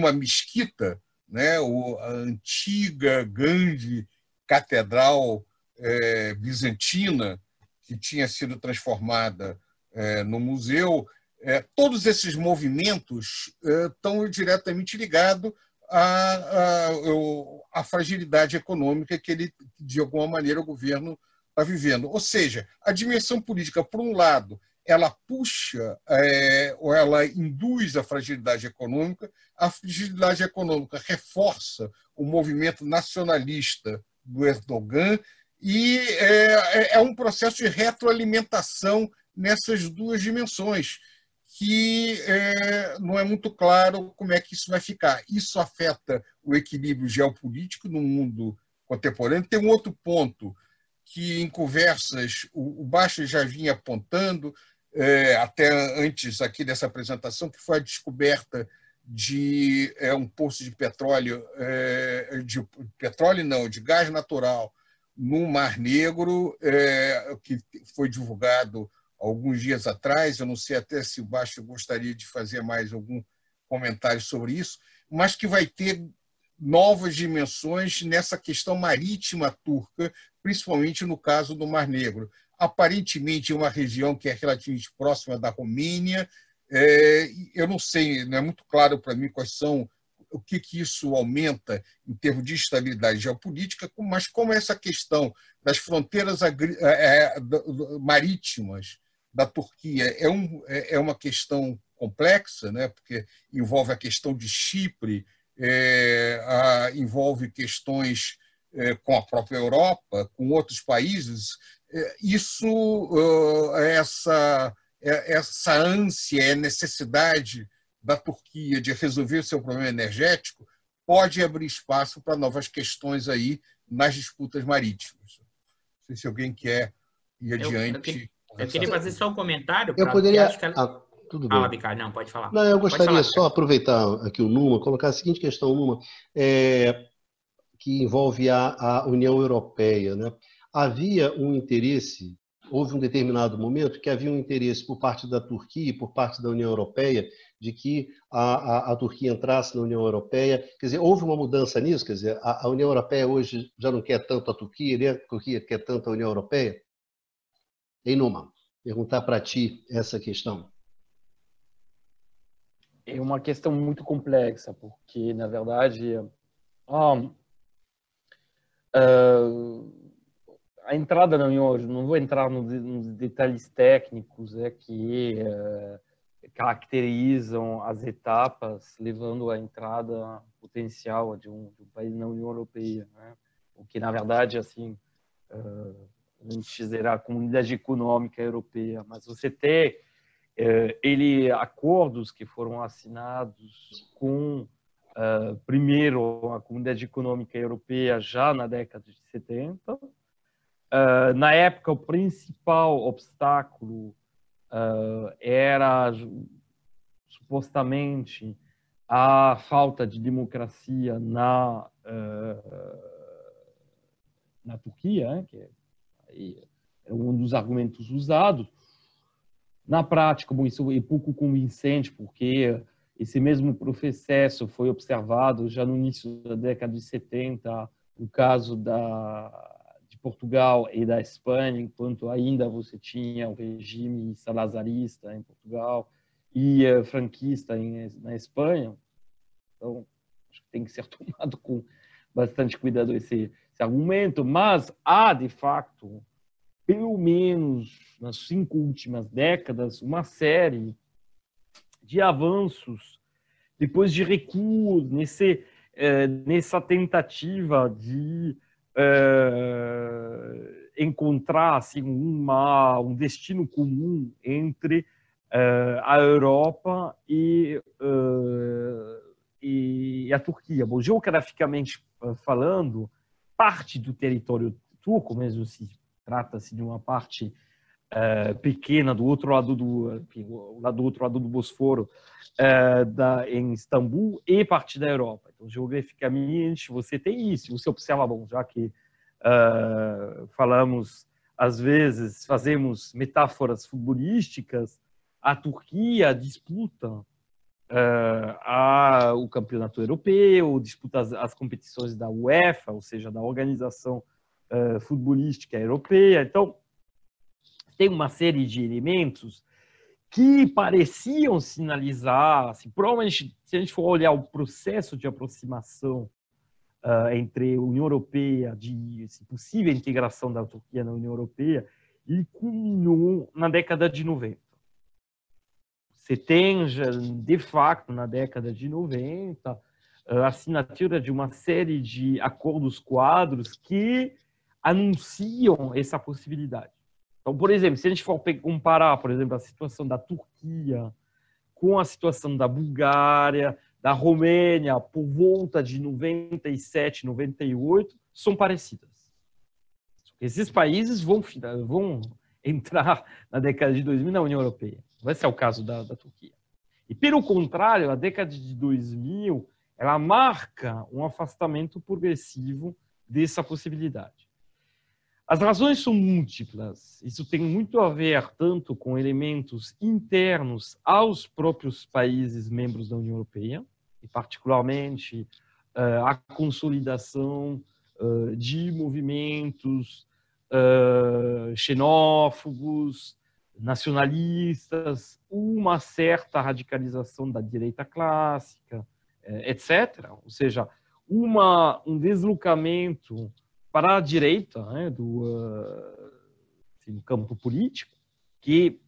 a, mesquita, né, a antiga grande catedral é, bizantina, que tinha sido transformada é, no museu, é, todos esses movimentos é, estão diretamente ligados à, à, à, fragilidade econômica que ele, de alguma maneira, o governo está vivendo. Ou seja, a dimensão política, por um lado, ela puxa é, ou ela induz a fragilidade econômica, a fragilidade econômica reforça o movimento nacionalista do Erdogan e é, é, é um processo de retroalimentação nessas duas dimensões, que é, não é muito claro como é que isso vai ficar. Isso afeta o equilíbrio geopolítico no mundo contemporâneo. Tem um outro ponto que em conversas o, o já vinha apontando, é, até antes aqui dessa apresentação, que foi a descoberta de é, um poço de petróleo, é, de petróleo não, de gás natural no Mar Negro, é, que foi divulgado alguns dias atrás. Eu não sei até se o Baixo gostaria de fazer mais algum comentário sobre isso, mas que vai ter novas dimensões nessa questão marítima turca, principalmente no caso do Mar Negro. Aparentemente, uma região que é relativamente próxima da Romênia. É, eu não sei, não é muito claro para mim quais são o que, que isso aumenta em termos de estabilidade geopolítica, mas como essa questão das fronteiras é, é, marítimas da Turquia é, um, é, é uma questão complexa, né? porque envolve a questão de Chipre, é, a, envolve questões é, com a própria Europa, com outros países. É, isso, uh, essa, é, essa ânsia, necessidade da Turquia de resolver o seu problema energético pode abrir espaço para novas questões aí nas disputas marítimas. Não sei se alguém quer ir adiante. Eu, eu, eu queria fazer só um comentário. Eu poderia. Ela... Ah, tudo bem. Fala, Bicard, não, pode falar. Não, eu gostaria falar, só aproveitar aqui o Numa, colocar a seguinte questão, Numa, é, que envolve a, a União Europeia. Né? Havia um interesse houve um determinado momento que havia um interesse por parte da Turquia e por parte da União Europeia de que a, a, a, Turquia entrasse na União Europeia. Quer dizer, houve uma mudança nisso? Quer dizer, a, a União Europeia hoje já não quer tanto a Turquia, nem a Turquia quer tanto a União Europeia? Em Numa, perguntar para ti essa questão. É uma questão muito complexa, porque, na verdade, um, uh, a entrada na União, não vou entrar nos detalhes técnicos é, que é, caracterizam as etapas levando à entrada potencial de um, de um país na União Europeia, né? o que na verdade assim uh, a gente será a comunidade econômica europeia, mas você tem uh, ele acordos que foram assinados com uh, primeiro a comunidade econômica europeia já na década de 70 Uh, na época, o principal obstáculo uh, era supostamente a falta de democracia na uh, na Turquia, né, que é um dos argumentos usados. Na prática, bom, isso é pouco convincente, porque esse mesmo processo foi observado já no início da década de 70, no caso da Portugal e da Espanha, enquanto ainda você tinha o regime salazarista em Portugal e uh, franquista em, na Espanha. Então, acho que tem que ser tomado com bastante cuidado esse, esse argumento, mas há, de fato, pelo menos nas cinco últimas décadas, uma série de avanços depois de recuos nesse, eh, nessa tentativa de é, encontrar assim, uma, um destino comum entre é, a Europa e, é, e a Turquia. Bom, geograficamente falando, parte do território turco, mesmo se trata-se de uma parte é, pequena do outro lado do, lá do outro lado do Bosforo, é, da, em Istambul e parte da Europa. Então, geograficamente, você tem isso. Você observa, bom, já que uh, falamos, às vezes, fazemos metáforas futebolísticas, a Turquia disputa uh, a, o campeonato europeu, disputa as, as, competições da UEFA, ou seja, da Organização uh, Futebolística Europeia. Então, tem uma série de elementos que pareciam sinalizar, assim, provavelmente, se a gente for olhar o processo de aproximação uh, entre a União Europeia, de assim, possível integração da Turquia na União Europeia, ele culminou na década de 90. Você tem, de fato, na década de 90, a assinatura de uma série de acordos quadros que anunciam essa possibilidade. Então, por exemplo, se a gente for comparar, por exemplo, a situação da Turquia com a situação da Bulgária, da Romênia, por volta de 97, 98, são parecidas. Esses países vão, vão entrar na década de 2000 na União Europeia. Esse é o caso da, da Turquia. E, pelo contrário, a década de 2000 ela marca um afastamento progressivo dessa possibilidade. As razões são múltiplas. Isso tem muito a ver tanto com elementos internos aos próprios países membros da União Europeia, e particularmente uh, a consolidação uh, de movimentos uh, xenófobos, nacionalistas, uma certa radicalização da direita clássica, etc. Ou seja, uma, um deslocamento para a direita né, do, assim, do campo político, que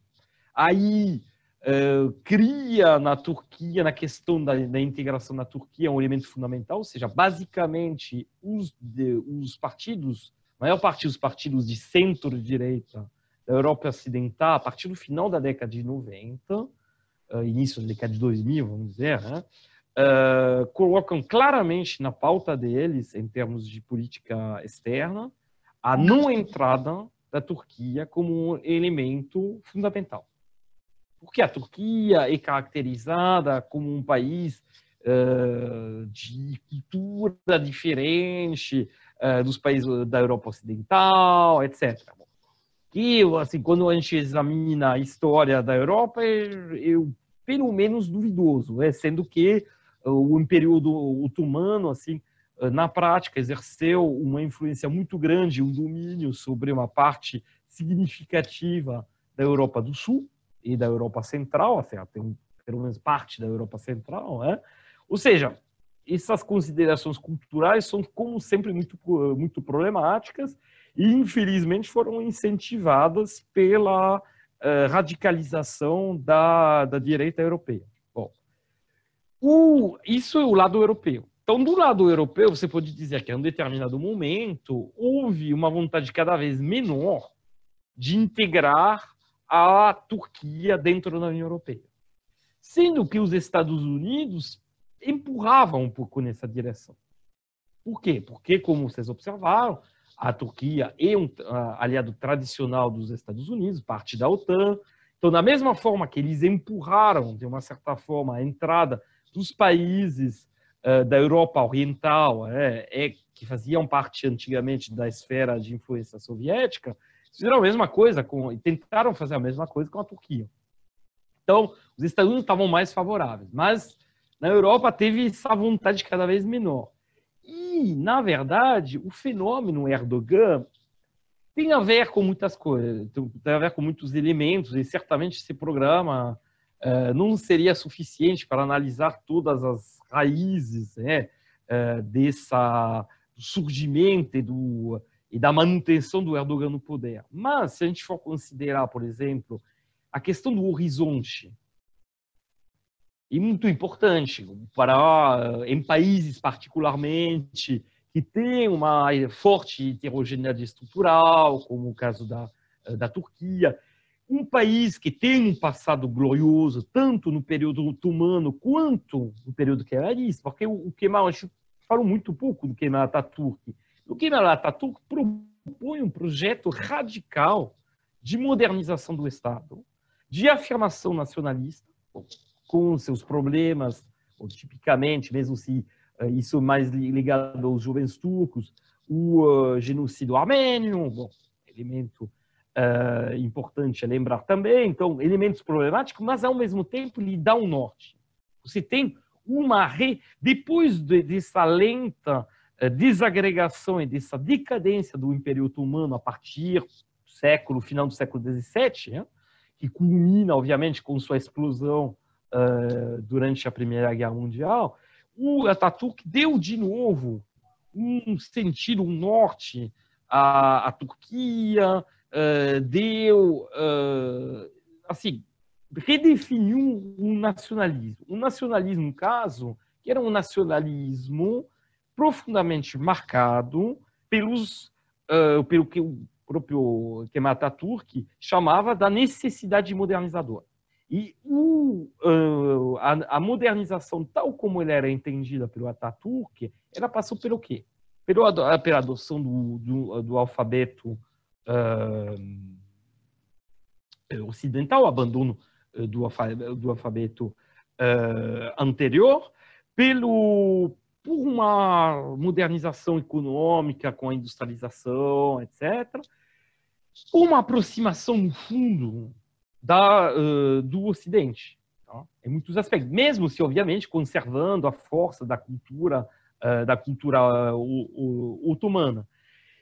aí uh, cria na Turquia, na questão da, da, integração na Turquia, um elemento fundamental, ou seja, basicamente os, de, os partidos, a maior parte dos partidos de centro-direita da Europa Ocidental, a partir do final da década de 90, uh, início da década de 2000, vamos dizer, né, uh, colocam claramente na pauta deles, em termos de política externa, a não entrada da Turquia como um elemento fundamental. Porque a Turquia é caracterizada como um país uh, de cultura diferente uh, dos países da Europa Ocidental, etc. Que, assim, quando a gente examina a história da Europa, é, é pelo menos duvidoso, é, sendo que o Império Otomano, assim, na prática, exerceu uma influência muito grande, um domínio sobre uma parte significativa da Europa do Sul e da Europa Central, assim, tem pelo menos parte da Europa Central, né? Ou seja, essas considerações culturais são, como sempre, muito, muito problemáticas e, infelizmente, foram incentivadas pela uh, radicalização da, da direita europeia. O, isso é o lado europeu. Então, do lado europeu, você pode dizer que, em um determinado momento, houve uma vontade cada vez menor de integrar a Turquia dentro da União Europeia. Sendo que os Estados Unidos empurravam um pouco nessa direção. Por quê? Porque, como vocês observaram, a Turquia é um aliado tradicional dos Estados Unidos, parte da OTAN. Então, da mesma forma que eles empurraram, de uma certa forma, a entrada dos países uh, da Europa Oriental, é, é, que faziam parte antigamente da esfera de influência soviética, fizeram a mesma coisa com, tentaram fazer a mesma coisa com a Turquia. Então, os Estados Unidos estavam mais favoráveis, mas na Europa teve essa vontade cada vez menor. E, na verdade, o fenômeno Erdogan tem a ver com muitas coisas, tem a ver com muitos elementos, e certamente esse programa não seria suficiente para analisar todas as raízes né, uh, dessa surgimento e, do, e da manutenção do Erdogan no poder. Mas, se a gente for considerar, por exemplo, a questão do horizonte, é muito importante para em países particularmente que têm uma forte heterogeneidade estrutural, como o caso da, da Turquia, um país que tem um passado glorioso, tanto no período otomano quanto no período kemalista, porque o Kemal, a gente falou muito pouco do Kemal Atatürk. O Kemal Atatürk propõe um projeto radical de modernização do Estado, de afirmação nacionalista, com seus problemas, tipicamente, mesmo se uh, isso mais ligado aos jovens turcos, o uh, genocídio armênio, bom, elemento uh, importante lembrar também. Então, elementos problemáticos, mas ao mesmo tempo lhe dá um norte. Você tem uma re... depois de, dessa lenta uh, desagregação e dessa decadência do Império Otomano a partir do século final do século XVII, né? que culmina, obviamente, com sua explosão uh, durante a Primeira Guerra Mundial, o Ataturk deu de novo um sentido, um norte à, à Turquia, uh, deu, uh, assim, redefiniu um nacionalismo. Um nacionalismo, no caso, que era um nacionalismo profundamente marcado pelos, uh, pelo que o próprio Kemal Atatürk chamava da necessidade modernizadora. E o, uh, a, a, modernização, tal como ela era entendida pelo Atatürk, ela passou pelo quê? pela, pela adoção do, do, do alfabeto uh, ocidental, abandono do, do alfabeto uh, anterior, pelo, por uma modernização econômica com a industrialização, etc., uma aproximação, no fundo, da, uh, do Ocidente, tá? em muitos aspectos, mesmo se, obviamente, conservando a força da cultura, uh, da cultura uh, otomana.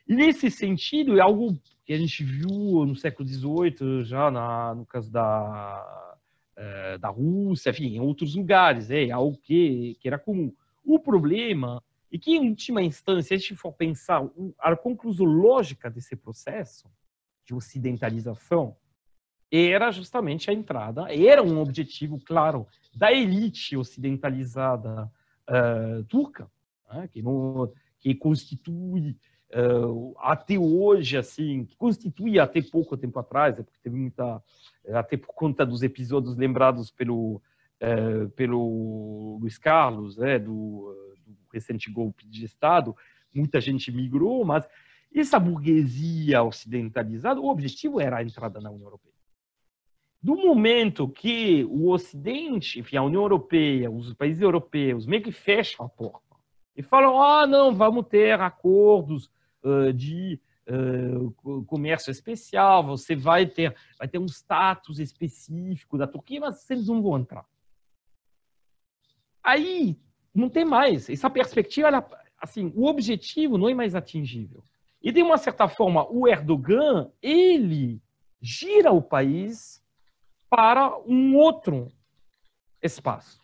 E, nesse sentido, é algo que a gente viu no século XVIII, já na, no caso da, da Rússia, enfim, em outros lugares, é algo que, que era comum. O problema é que, em última instância, a gente for pensar a conclusão lógica desse processo de ocidentalização, era justamente a entrada, era um objetivo, claro, da elite ocidentalizada uh, turca, né, que, não, que constitui até hoje, assim, que constitui até pouco tempo atrás, é porque teve muita, até por conta dos episódios lembrados pelo é, pelo Luiz Carlos, né, do, do, recente golpe de Estado, muita gente migrou, mas essa burguesia ocidentalizada, o objetivo era a entrada na União Europeia. Do momento que o Ocidente, enfim, a União Europeia, os países europeus, meio que fecham a porta e falam: ah, não, vamos ter acordos de comércio especial, você vai ter, vai ter um status específico da Turquia, mas eles não vão entrar. Aí não tem mais. Essa perspectiva, ela, assim, o objetivo não é mais atingível. E de uma certa forma, o Erdogan, ele gira o país para um outro espaço.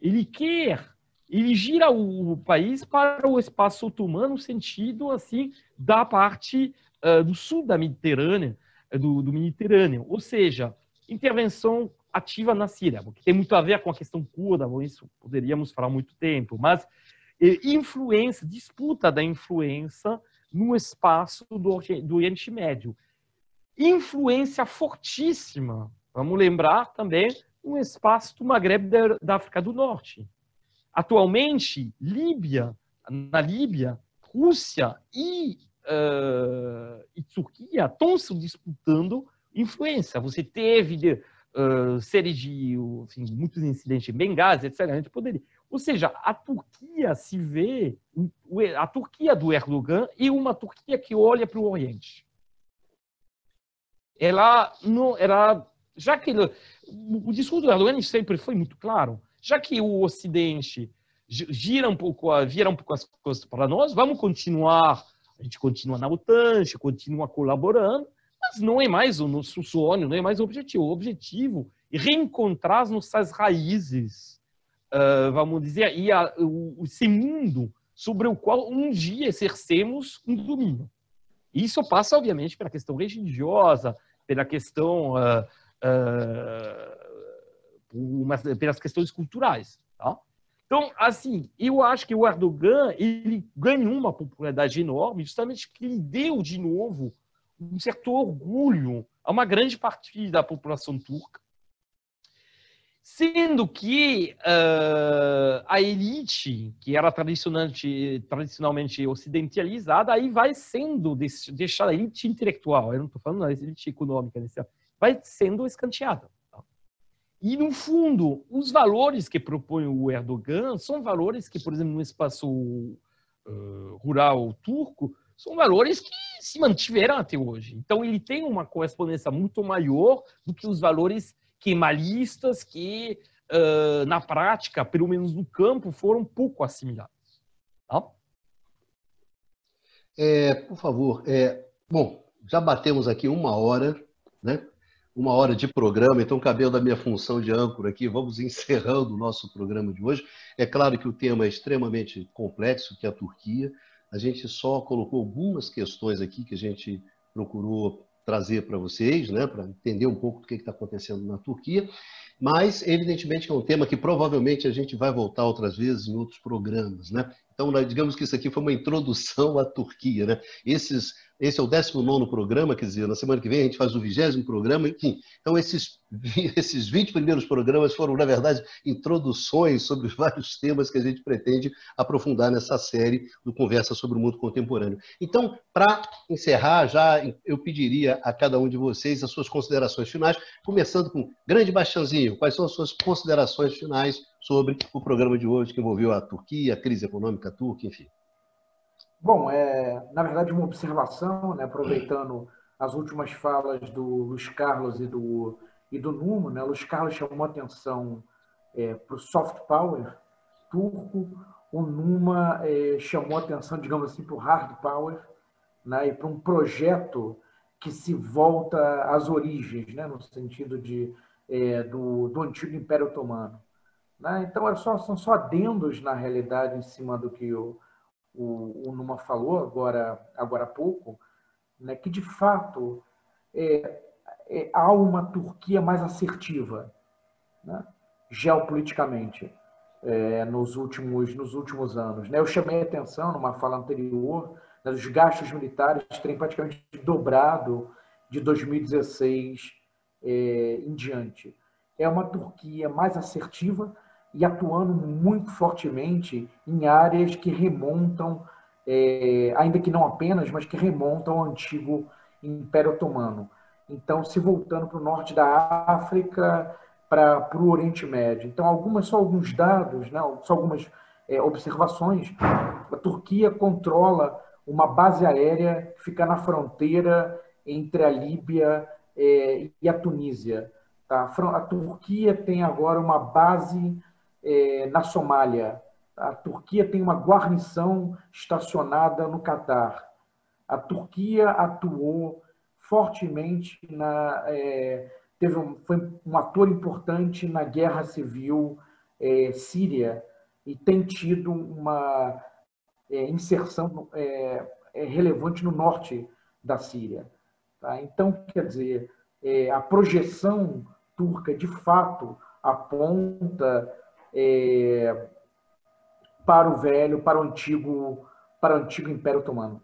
Ele quer, ele gira o país para o espaço otomano no sentido assim da parte uh, do sul da Mediterrânea, do, do Mediterrâneo, ou seja, intervenção ativa na Síria, porque tem muito a ver com a questão curda, isso poderíamos falar muito tempo, mas influência, disputa da influência no espaço do, do Oriente Médio. Influência fortíssima, vamos lembrar também, no espaço do Maghreb da África do Norte. Atualmente, Líbia, na Líbia, Rússia e, uh, e Turquia estão se disputando influência. Você teve uh, série de assim, muitos incidentes em Benghazi, etc. A gente poderia. Ou seja, a Turquia se vê, a Turquia do Erdogan e uma Turquia que olha para o Oriente. Ela não, ela, já que ele, o discurso do Erdogan sempre foi muito claro, já que o Ocidente gira um pouco, vira um pouco as coisas para nós, vamos continuar, a gente continua na OTAN, a gente continua colaborando, mas não é mais o nosso sonho, não é mais o objetivo. O objetivo é reencontrar as nossas raízes, uh, vamos dizer, e a, o, esse mundo sobre o qual um dia exercemos um domínio. Isso passa, obviamente, pela questão religiosa, pela questão, uh, uh, pelas questões culturais. Tá? Então, assim, eu acho que o Erdogan ele ganhou uma popularidade enorme, justamente porque ele deu de novo um certo orgulho a uma grande parte da população turca, sendo que uh, a elite, que era tradicionalmente, tradicionalmente ocidentalizada, aí vai sendo deixada, a elite intelectual, eu não estou falando da elite econômica, vai sendo escanteada. E, no fundo, os valores que propõe o Erdogan são valores que, por exemplo, no espaço uh, rural turco, são valores que se mantiveram até hoje. Então, ele tem uma correspondência muito maior do que os valores kemalistas que, uh, na prática, pelo menos no campo, foram pouco assimilados. Tá? É, por favor, é, bom, já batemos aqui uma hora, né? Uma hora de programa, então, cabelo da minha função de âncora aqui, vamos encerrando o nosso programa de hoje. É claro que o tema é extremamente complexo, que é a Turquia. A gente só colocou algumas questões aqui que a gente procurou trazer para vocês, né, para entender um pouco do que está acontecendo na Turquia, mas evidentemente é um tema que provavelmente a gente vai voltar outras vezes em outros programas, né? Então, digamos que isso aqui foi uma introdução à Turquia. Né? Esses esse é o 19 programa, quer dizer, na semana que vem a gente faz o 20 programa, enfim. Então, esses, esses 20 primeiros programas foram, na verdade, introduções sobre vários temas que a gente pretende aprofundar nessa série do Conversa sobre o Mundo Contemporâneo. Então, para encerrar, já eu pediria a cada um de vocês as suas considerações finais, começando com Grande Bastianzinho. Quais são as suas considerações finais sobre o programa de hoje que envolveu a Turquia, a crise econômica turca, enfim? Bom, é, na verdade, uma observação, né, aproveitando as últimas falas do Luiz Carlos e do, e do Nuno, né, Luiz Carlos chamou atenção é, para o soft power turco, o Numa é, chamou atenção, digamos assim, para o hard power né, e para um projeto que se volta às origens, né, no sentido de, é, do, do antigo Império Otomano. Né? Então, é só, são só adendos, na realidade, em cima do que o o, o Numa falou agora, agora há pouco, né, que de fato é, é, há uma Turquia mais assertiva né, geopoliticamente é, nos, últimos, nos últimos anos. Né? Eu chamei a atenção numa fala anterior né, dos gastos militares terem praticamente dobrado de 2016 é, em diante. É uma Turquia mais assertiva, e atuando muito fortemente em áreas que remontam, é, ainda que não apenas, mas que remontam ao antigo Império Otomano. Então, se voltando para o norte da África, para, o Oriente Médio. Então, algumas, só alguns dados, né, só algumas é, observações. A Turquia controla uma base aérea que fica na fronteira entre a Líbia é, e a Tunísia. Tá? A Turquia tem agora uma base é, na Somália. A Turquia tem uma guarnição estacionada no Catar. A Turquia atuou fortemente na é, teve um, foi um ator importante na guerra civil é, síria e tem tido uma é, inserção é, é, relevante no norte da Síria. Tá? Então, quer dizer, a projeção turca de fato aponta é, para o velho, para o antigo, para o antigo Império Otomano.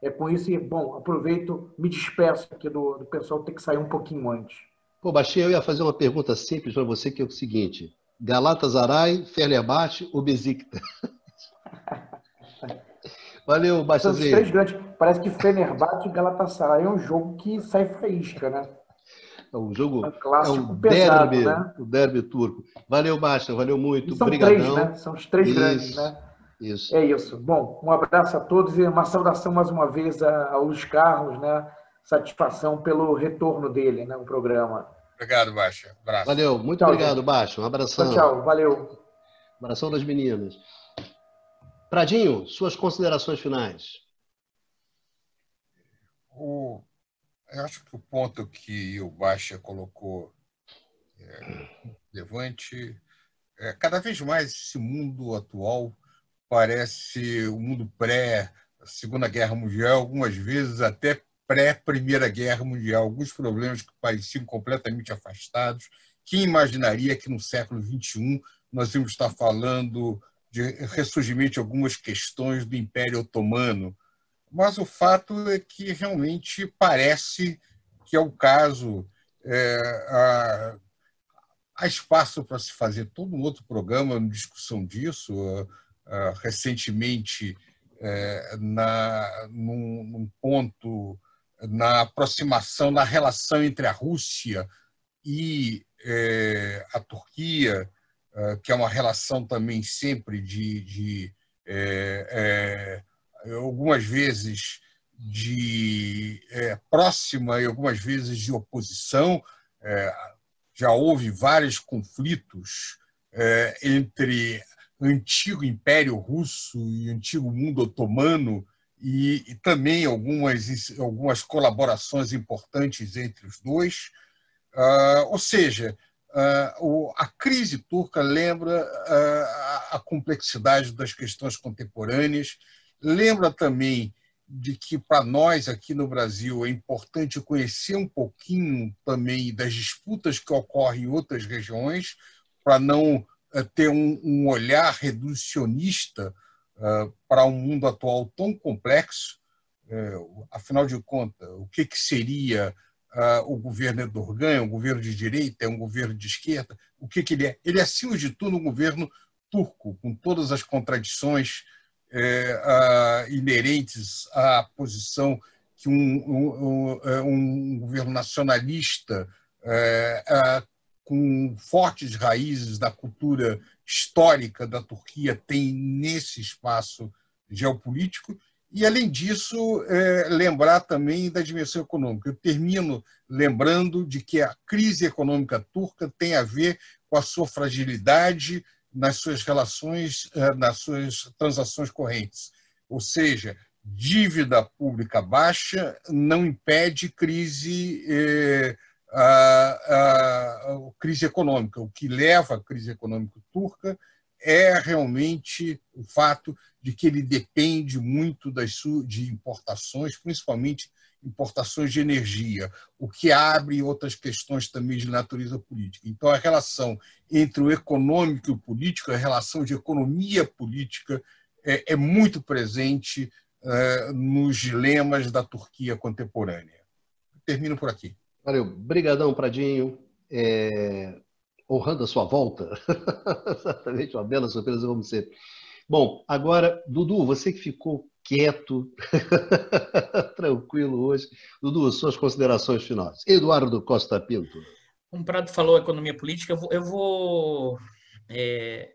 É com isso, bom, aproveito, me despeço aqui do, do pessoal ter que sair um pouquinho antes. Pô, Baixinho, eu ia fazer uma pergunta simples para você, que é o seguinte: Galatasaray, Fenerbahçe ou Besiktas? Valeu, Baixinho. três grandes. Parece que Fenerbahçe e Galatasaray é um jogo que sai faísca, né? É um jogo. É um clássico é um pesado, derby, né? O derby turco. Valeu, Basta, valeu muito. são Obrigadão. três, né? São os três isso, grandes, né? Isso. É isso. Bom, um abraço a todos e uma saudação mais uma vez ao Luiz Carlos, né? Satisfação pelo retorno dele, né? No programa. Obrigado, Baixa. Abraço. Valeu, muito tchau, obrigado, Baixa. Um abração. Tchau, tchau. Valeu. abração das meninas. Pradinho, suas considerações finais. O eu acho que o ponto que o Baixa colocou é, levante é, cada vez mais esse mundo atual parece o um mundo pré Segunda Guerra Mundial, algumas vezes até pré Primeira Guerra Mundial, alguns problemas que pareciam completamente afastados. Quem imaginaria que no século XXI nós íamos estar falando de ressurgimento de algumas questões do Império Otomano, mas o fato é que realmente parece que é o caso. É, há, há, espaço para se fazer todo um outro programa de discussão disso. recentemente, é, na, num, num, ponto na aproximação na relação entre a Rússia e é, a Turquia, é, que é uma relação também sempre de, de algumas vezes de é, próxima e algumas vezes de oposição. É, já houve vários conflitos é, entre antigo Império Russo e antigo mundo otomano e, e, também algumas, algumas colaborações importantes entre os dois. Uh, ou seja, uh, o, a crise turca lembra uh, a, a complexidade das questões contemporâneas Lembra também de que para nós aqui no Brasil é importante conhecer um pouquinho também das disputas que ocorrem em outras regiões, para não ter um, olhar reducionista uh, para um mundo atual tão complexo. Uh, afinal de contas, o que, que seria uh, o governo Erdogan? É um governo de direita? É um governo de esquerda? O que, que ele é? Ele é, acima de tudo, um governo turco, com todas as contradições é, inerentes à posição que um, um, um governo nacionalista é, com fortes raízes da cultura histórica da Turquia tem nesse espaço geopolítico. E, além disso, é, lembrar também da dimensão econômica. Eu termino lembrando de que a crise econômica turca tem a ver com a sua fragilidade nas suas relações, é, nas suas transações correntes. Ou seja, dívida pública baixa não impede crise a, a, a crise econômica. O que leva à crise econômica turca é realmente o fato de que ele depende muito das de importações, principalmente importações de energia, o que abre outras questões também de natureza política. Então, a relação entre o econômico e o político, a relação de economia política, é, é muito presente é, nos dilemas da Turquia contemporânea. Termino por aqui. Valeu. Brigadão, Pradinho. É... Honrando a sua volta. Exatamente, uma bela surpresa, vamos ser. Bom, agora, Dudu, você que ficou quieto, tranquilo hoje. Dudu, suas considerações finais. Eduardo Costa Pinto. Um Prado falou economia política, eu vou, eu vou é,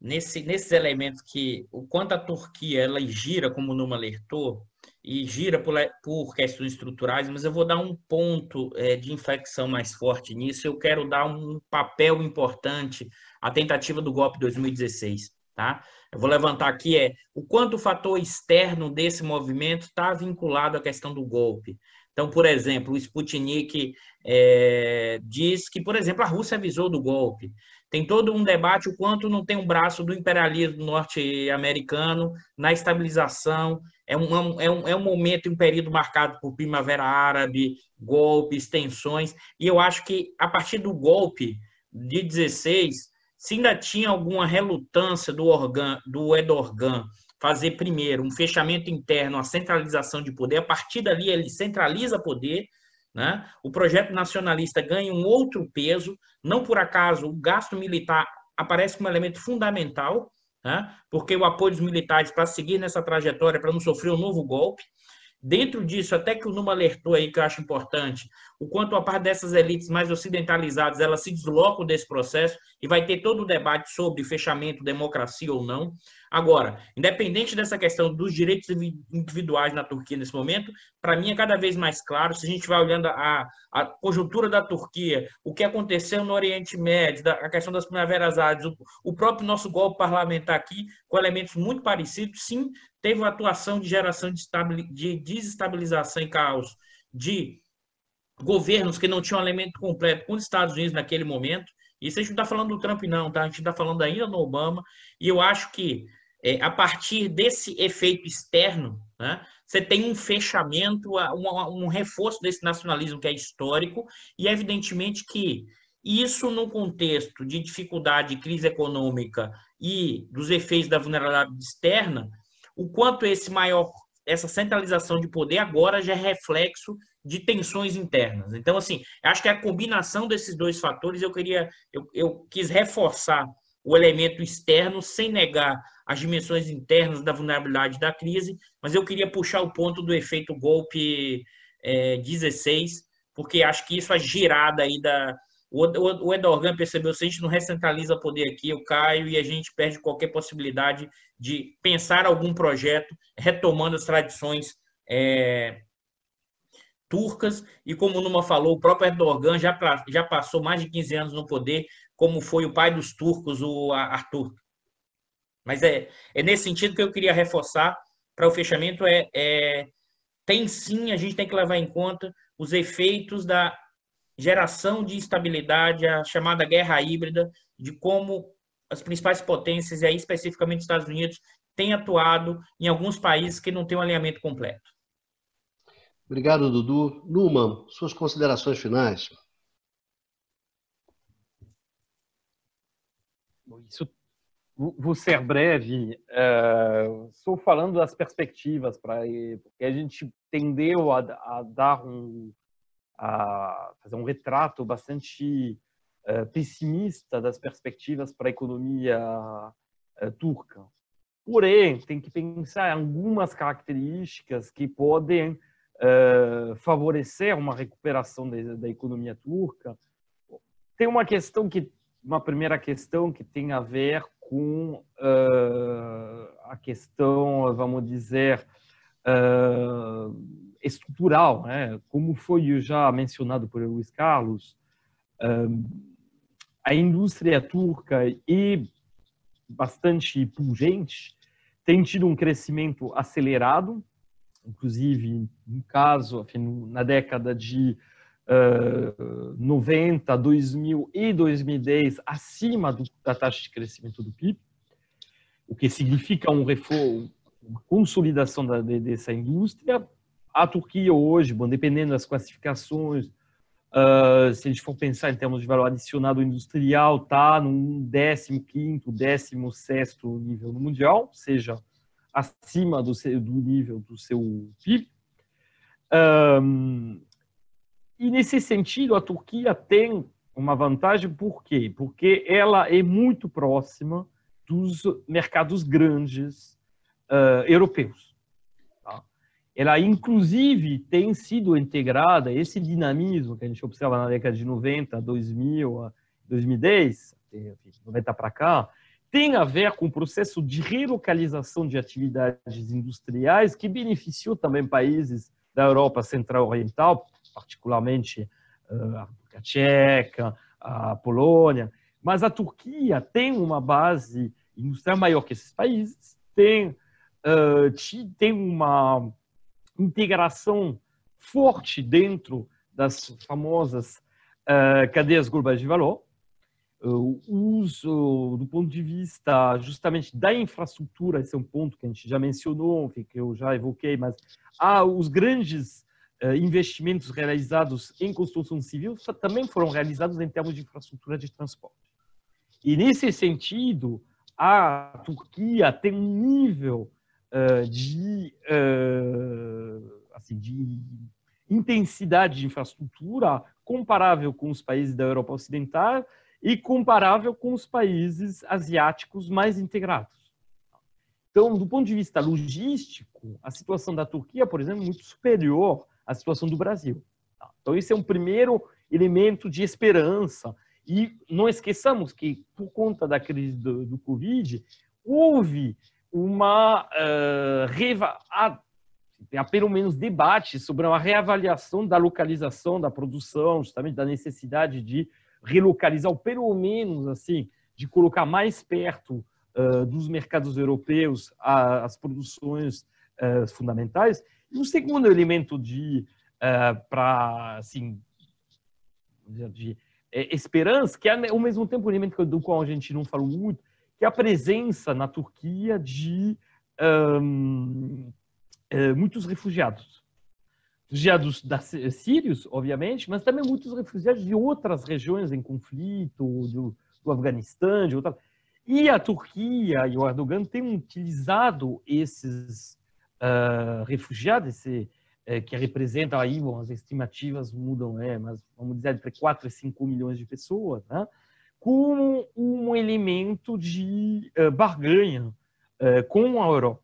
nesse, nesses elementos que o quanto a Turquia ela gira, como o Numa alertou, e gira por, por questões estruturais, mas eu vou dar um ponto é, de inflexão mais forte nisso. Eu quero dar um papel importante à tentativa do golpe de 2016. Tá? Eu vou levantar aqui é o quanto o fator externo desse movimento está vinculado à questão do golpe. Então, por exemplo, o Sputnik é, diz que, por exemplo, a Rússia avisou do golpe. Tem todo um debate o quanto não tem um braço do imperialismo norte-americano na estabilização é um, é, um, é um momento, um período marcado por primavera árabe, golpes, tensões, e eu acho que a partir do golpe de 16, se ainda tinha alguma relutância do, organ, do Edorgan fazer primeiro um fechamento interno, a centralização de poder, a partir dali ele centraliza poder, né? o projeto nacionalista ganha um outro peso, não por acaso o gasto militar aparece como elemento fundamental, né? porque o apoio dos militares para seguir nessa trajetória, para não sofrer um novo golpe. Dentro disso, até que o Numa alertou aí, que eu acho importante, o quanto a parte dessas elites mais ocidentalizadas, elas se deslocam desse processo e vai ter todo o debate sobre fechamento, democracia ou não. Agora, independente dessa questão dos direitos individuais na Turquia nesse momento, para mim é cada vez mais claro, se a gente vai olhando a, a conjuntura da Turquia, o que aconteceu no Oriente Médio, da, a questão das primaveras árabes, o, o, próprio nosso golpe parlamentar aqui, com elementos muito parecidos, sim, teve uma atuação de geração de, de desestabilização e caos de governos que não tinham elemento completo com os Estados Unidos naquele momento. Isso a gente não está falando do Trump, não, tá? A gente está falando ainda no Obama. E eu acho que é, a partir desse efeito externo, né, você tem um fechamento, um, um reforço desse nacionalismo que é histórico, e evidentemente que isso no contexto de dificuldade, crise econômica e dos efeitos da vulnerabilidade externa, o quanto esse maior, essa centralização de poder agora já é reflexo de tensões internas. Então, assim, acho que a combinação desses dois fatores, eu queria, eu, eu quis reforçar o elemento externo sem negar as dimensões internas da vulnerabilidade da crise, mas eu queria puxar o ponto do efeito golpe é, 16, porque acho que isso a girada aí da. O, o, o Edorgan percebeu, se a gente não recentraliza poder aqui, eu caio e a gente perde qualquer possibilidade de pensar algum projeto retomando as tradições é, turcas, e como Numa falou, o próprio Erdogan já, já passou mais de 15 anos no poder, como foi o pai dos turcos, o Arthur. Mas é, é nesse sentido que eu queria reforçar para o fechamento é, é tem sim, a gente tem que levar em conta os efeitos da geração de instabilidade, a chamada guerra híbrida, de como as principais potências, e aí especificamente os Estados Unidos, têm atuado em alguns países que não têm um alinhamento completo. Obrigado, Dudu. Numa, suas considerações finais. Isso vou ser breve, uh, estou falando das perspectivas para porque a gente tendeu a, a, dar um a fazer um retrato bastante uh, pessimista das perspectivas para a economia uh, turca. Porém, tem que pensar em algumas características que podem favorecer uma recuperação da, da economia turca. Tem uma questão que uma primeira questão que tem a ver com uh, a questão, vamos dizer, uh, estrutural, né? como foi já mencionado por Luiz Carlos, a indústria turca é bastante pungente, tem tido um crescimento acelerado, inclusive, no caso, na década de uh, 90, 2000 e 2010 acima do, da taxa de crescimento do PIB, o que significa um reforço, uma consolidação da, de, dessa indústria. A Turquia hoje, bom, dependendo das classificações, uh, se a gente for pensar em termos de valor adicionado industrial, está num 15º, 16 nível no mundial, ou seja, acima do, seu, do nível do seu PIB. Um, e nesse sentido, a Turquia tem uma vantagem, por quê? Porque ela é muito próxima dos mercados grandes uh, europeus. Tá? Ela, inclusive, tem sido integrada, esse dinamismo que a gente observa na década de 90, 2000, 2010, 90 para cá, tem a ver com o processo de relocalização de atividades industriais que beneficiou também países da Europa Central Oriental, particularmente eh, a República Tcheca, a Polônia, mas a Turquia tem uma base industrial maior que esses países, tem, uh, tem uma integração forte dentro das famosas uh, cadeias globais de valor. O uso, do ponto de vista justamente da infraestrutura, esse é um ponto que a gente já mencionou, que eu já evoquei, mas os grandes eh, investimentos realizados em construção civil também foram realizados em termos de infraestrutura de transporte. E, nesse sentido, a Turquia tem um nível uh, de, assim, de intensidade de infraestrutura comparável com os países da Europa Ocidental e comparável com os países asiáticos mais integrados. Então, do ponto de vista logístico, a situação da Turquia, por exemplo, é muito superior a situação do Brasil. Então, esse é um primeiro elemento de esperança. E não esqueçamos que, por conta da crise do, do Covid, houve uma uh, reva pelo menos debate sobre uma reavaliação da localização da produção, justamente da necessidade de relocalizar, pelo menos assim, de colocar mais perto uh, dos mercados europeus as produções uh, fundamentais. E o segundo elemento de uh, eh, para assim de, de é, esperança, que é ao mesmo tempo um elemento do qual a gente não falou muito, que é a presença na Turquia de um, muitos refugiados. Refugiados da, sírios, obviamente, mas também muitos refugiados de outras regiões em conflito, do, do Afeganistão, de outras. E a Turquia e o Erdogan têm utilizado esses uh, refugiados, esse, uh, que representam aí, bom, as estimativas mudam, é, mas vamos dizer entre 4 e 5 milhões de pessoas, né? como um elemento de uh, barganha com a Europa.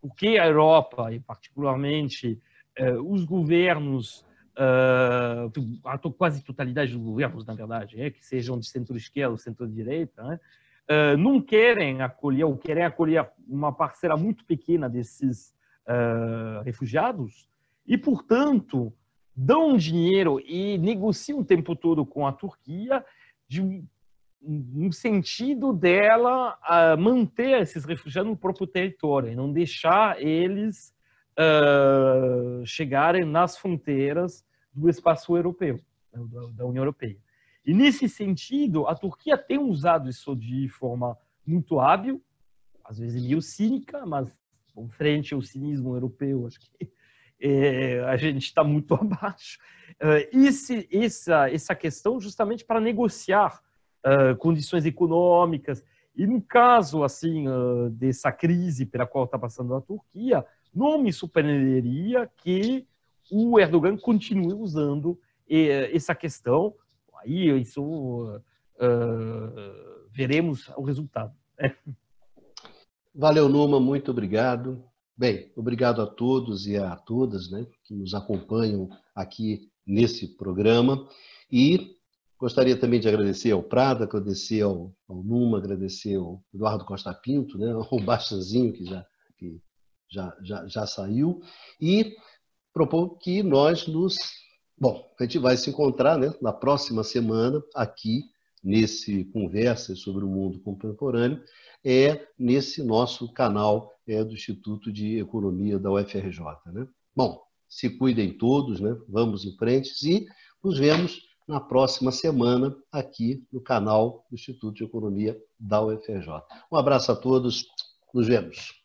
Porque a Europa, e particularmente os governos a quase totalidade dos governos, na verdade, é, que sejam de centro-esquerda ou centro-direita, né, não querem acolher ou querem acolher uma parcela muito pequena desses refugiados e, portanto, dão dinheiro e negociam o tempo todo com a Turquia de um sentido dela manter esses refugiados no próprio território e não deixar eles uh, chegarem nas fronteiras do espaço europeu, né, da União Europeia. E nesse sentido, a Turquia tem usado isso de forma muito hábil, às vezes meio cínica, mas bom, frente ao cinismo europeu, acho que é, a gente está muito abaixo. Uh, esse, essa, essa questão justamente para negociar uh, condições econômicas. E no caso assim uh, dessa crise pela qual está passando a Turquia, não me surpreenderia que o Erdogan continue usando essa questão. Aí isso uh, veremos o resultado. Né? Valeu, Numa, muito obrigado. Bem, obrigado a todos e a todas né, que nos acompanham aqui nesse programa. E gostaria também de agradecer ao Prado, agradecer ao, ao Numa, agradecer ao Eduardo Costa Pinto, né, ao Bastanzinho, que já, que já, já, já saiu, e propor que nós nos. Bom, a gente vai se encontrar né, na próxima semana aqui nesse Conversas sobre o Mundo Contemporâneo, é nesse nosso canal é, do Instituto de Economia da UFRJ. Né? Bom, se cuidem todos, né? vamos em frente e nos vemos na próxima semana aqui no canal do Instituto de Economia da UFRJ. Um abraço a todos, nos vemos.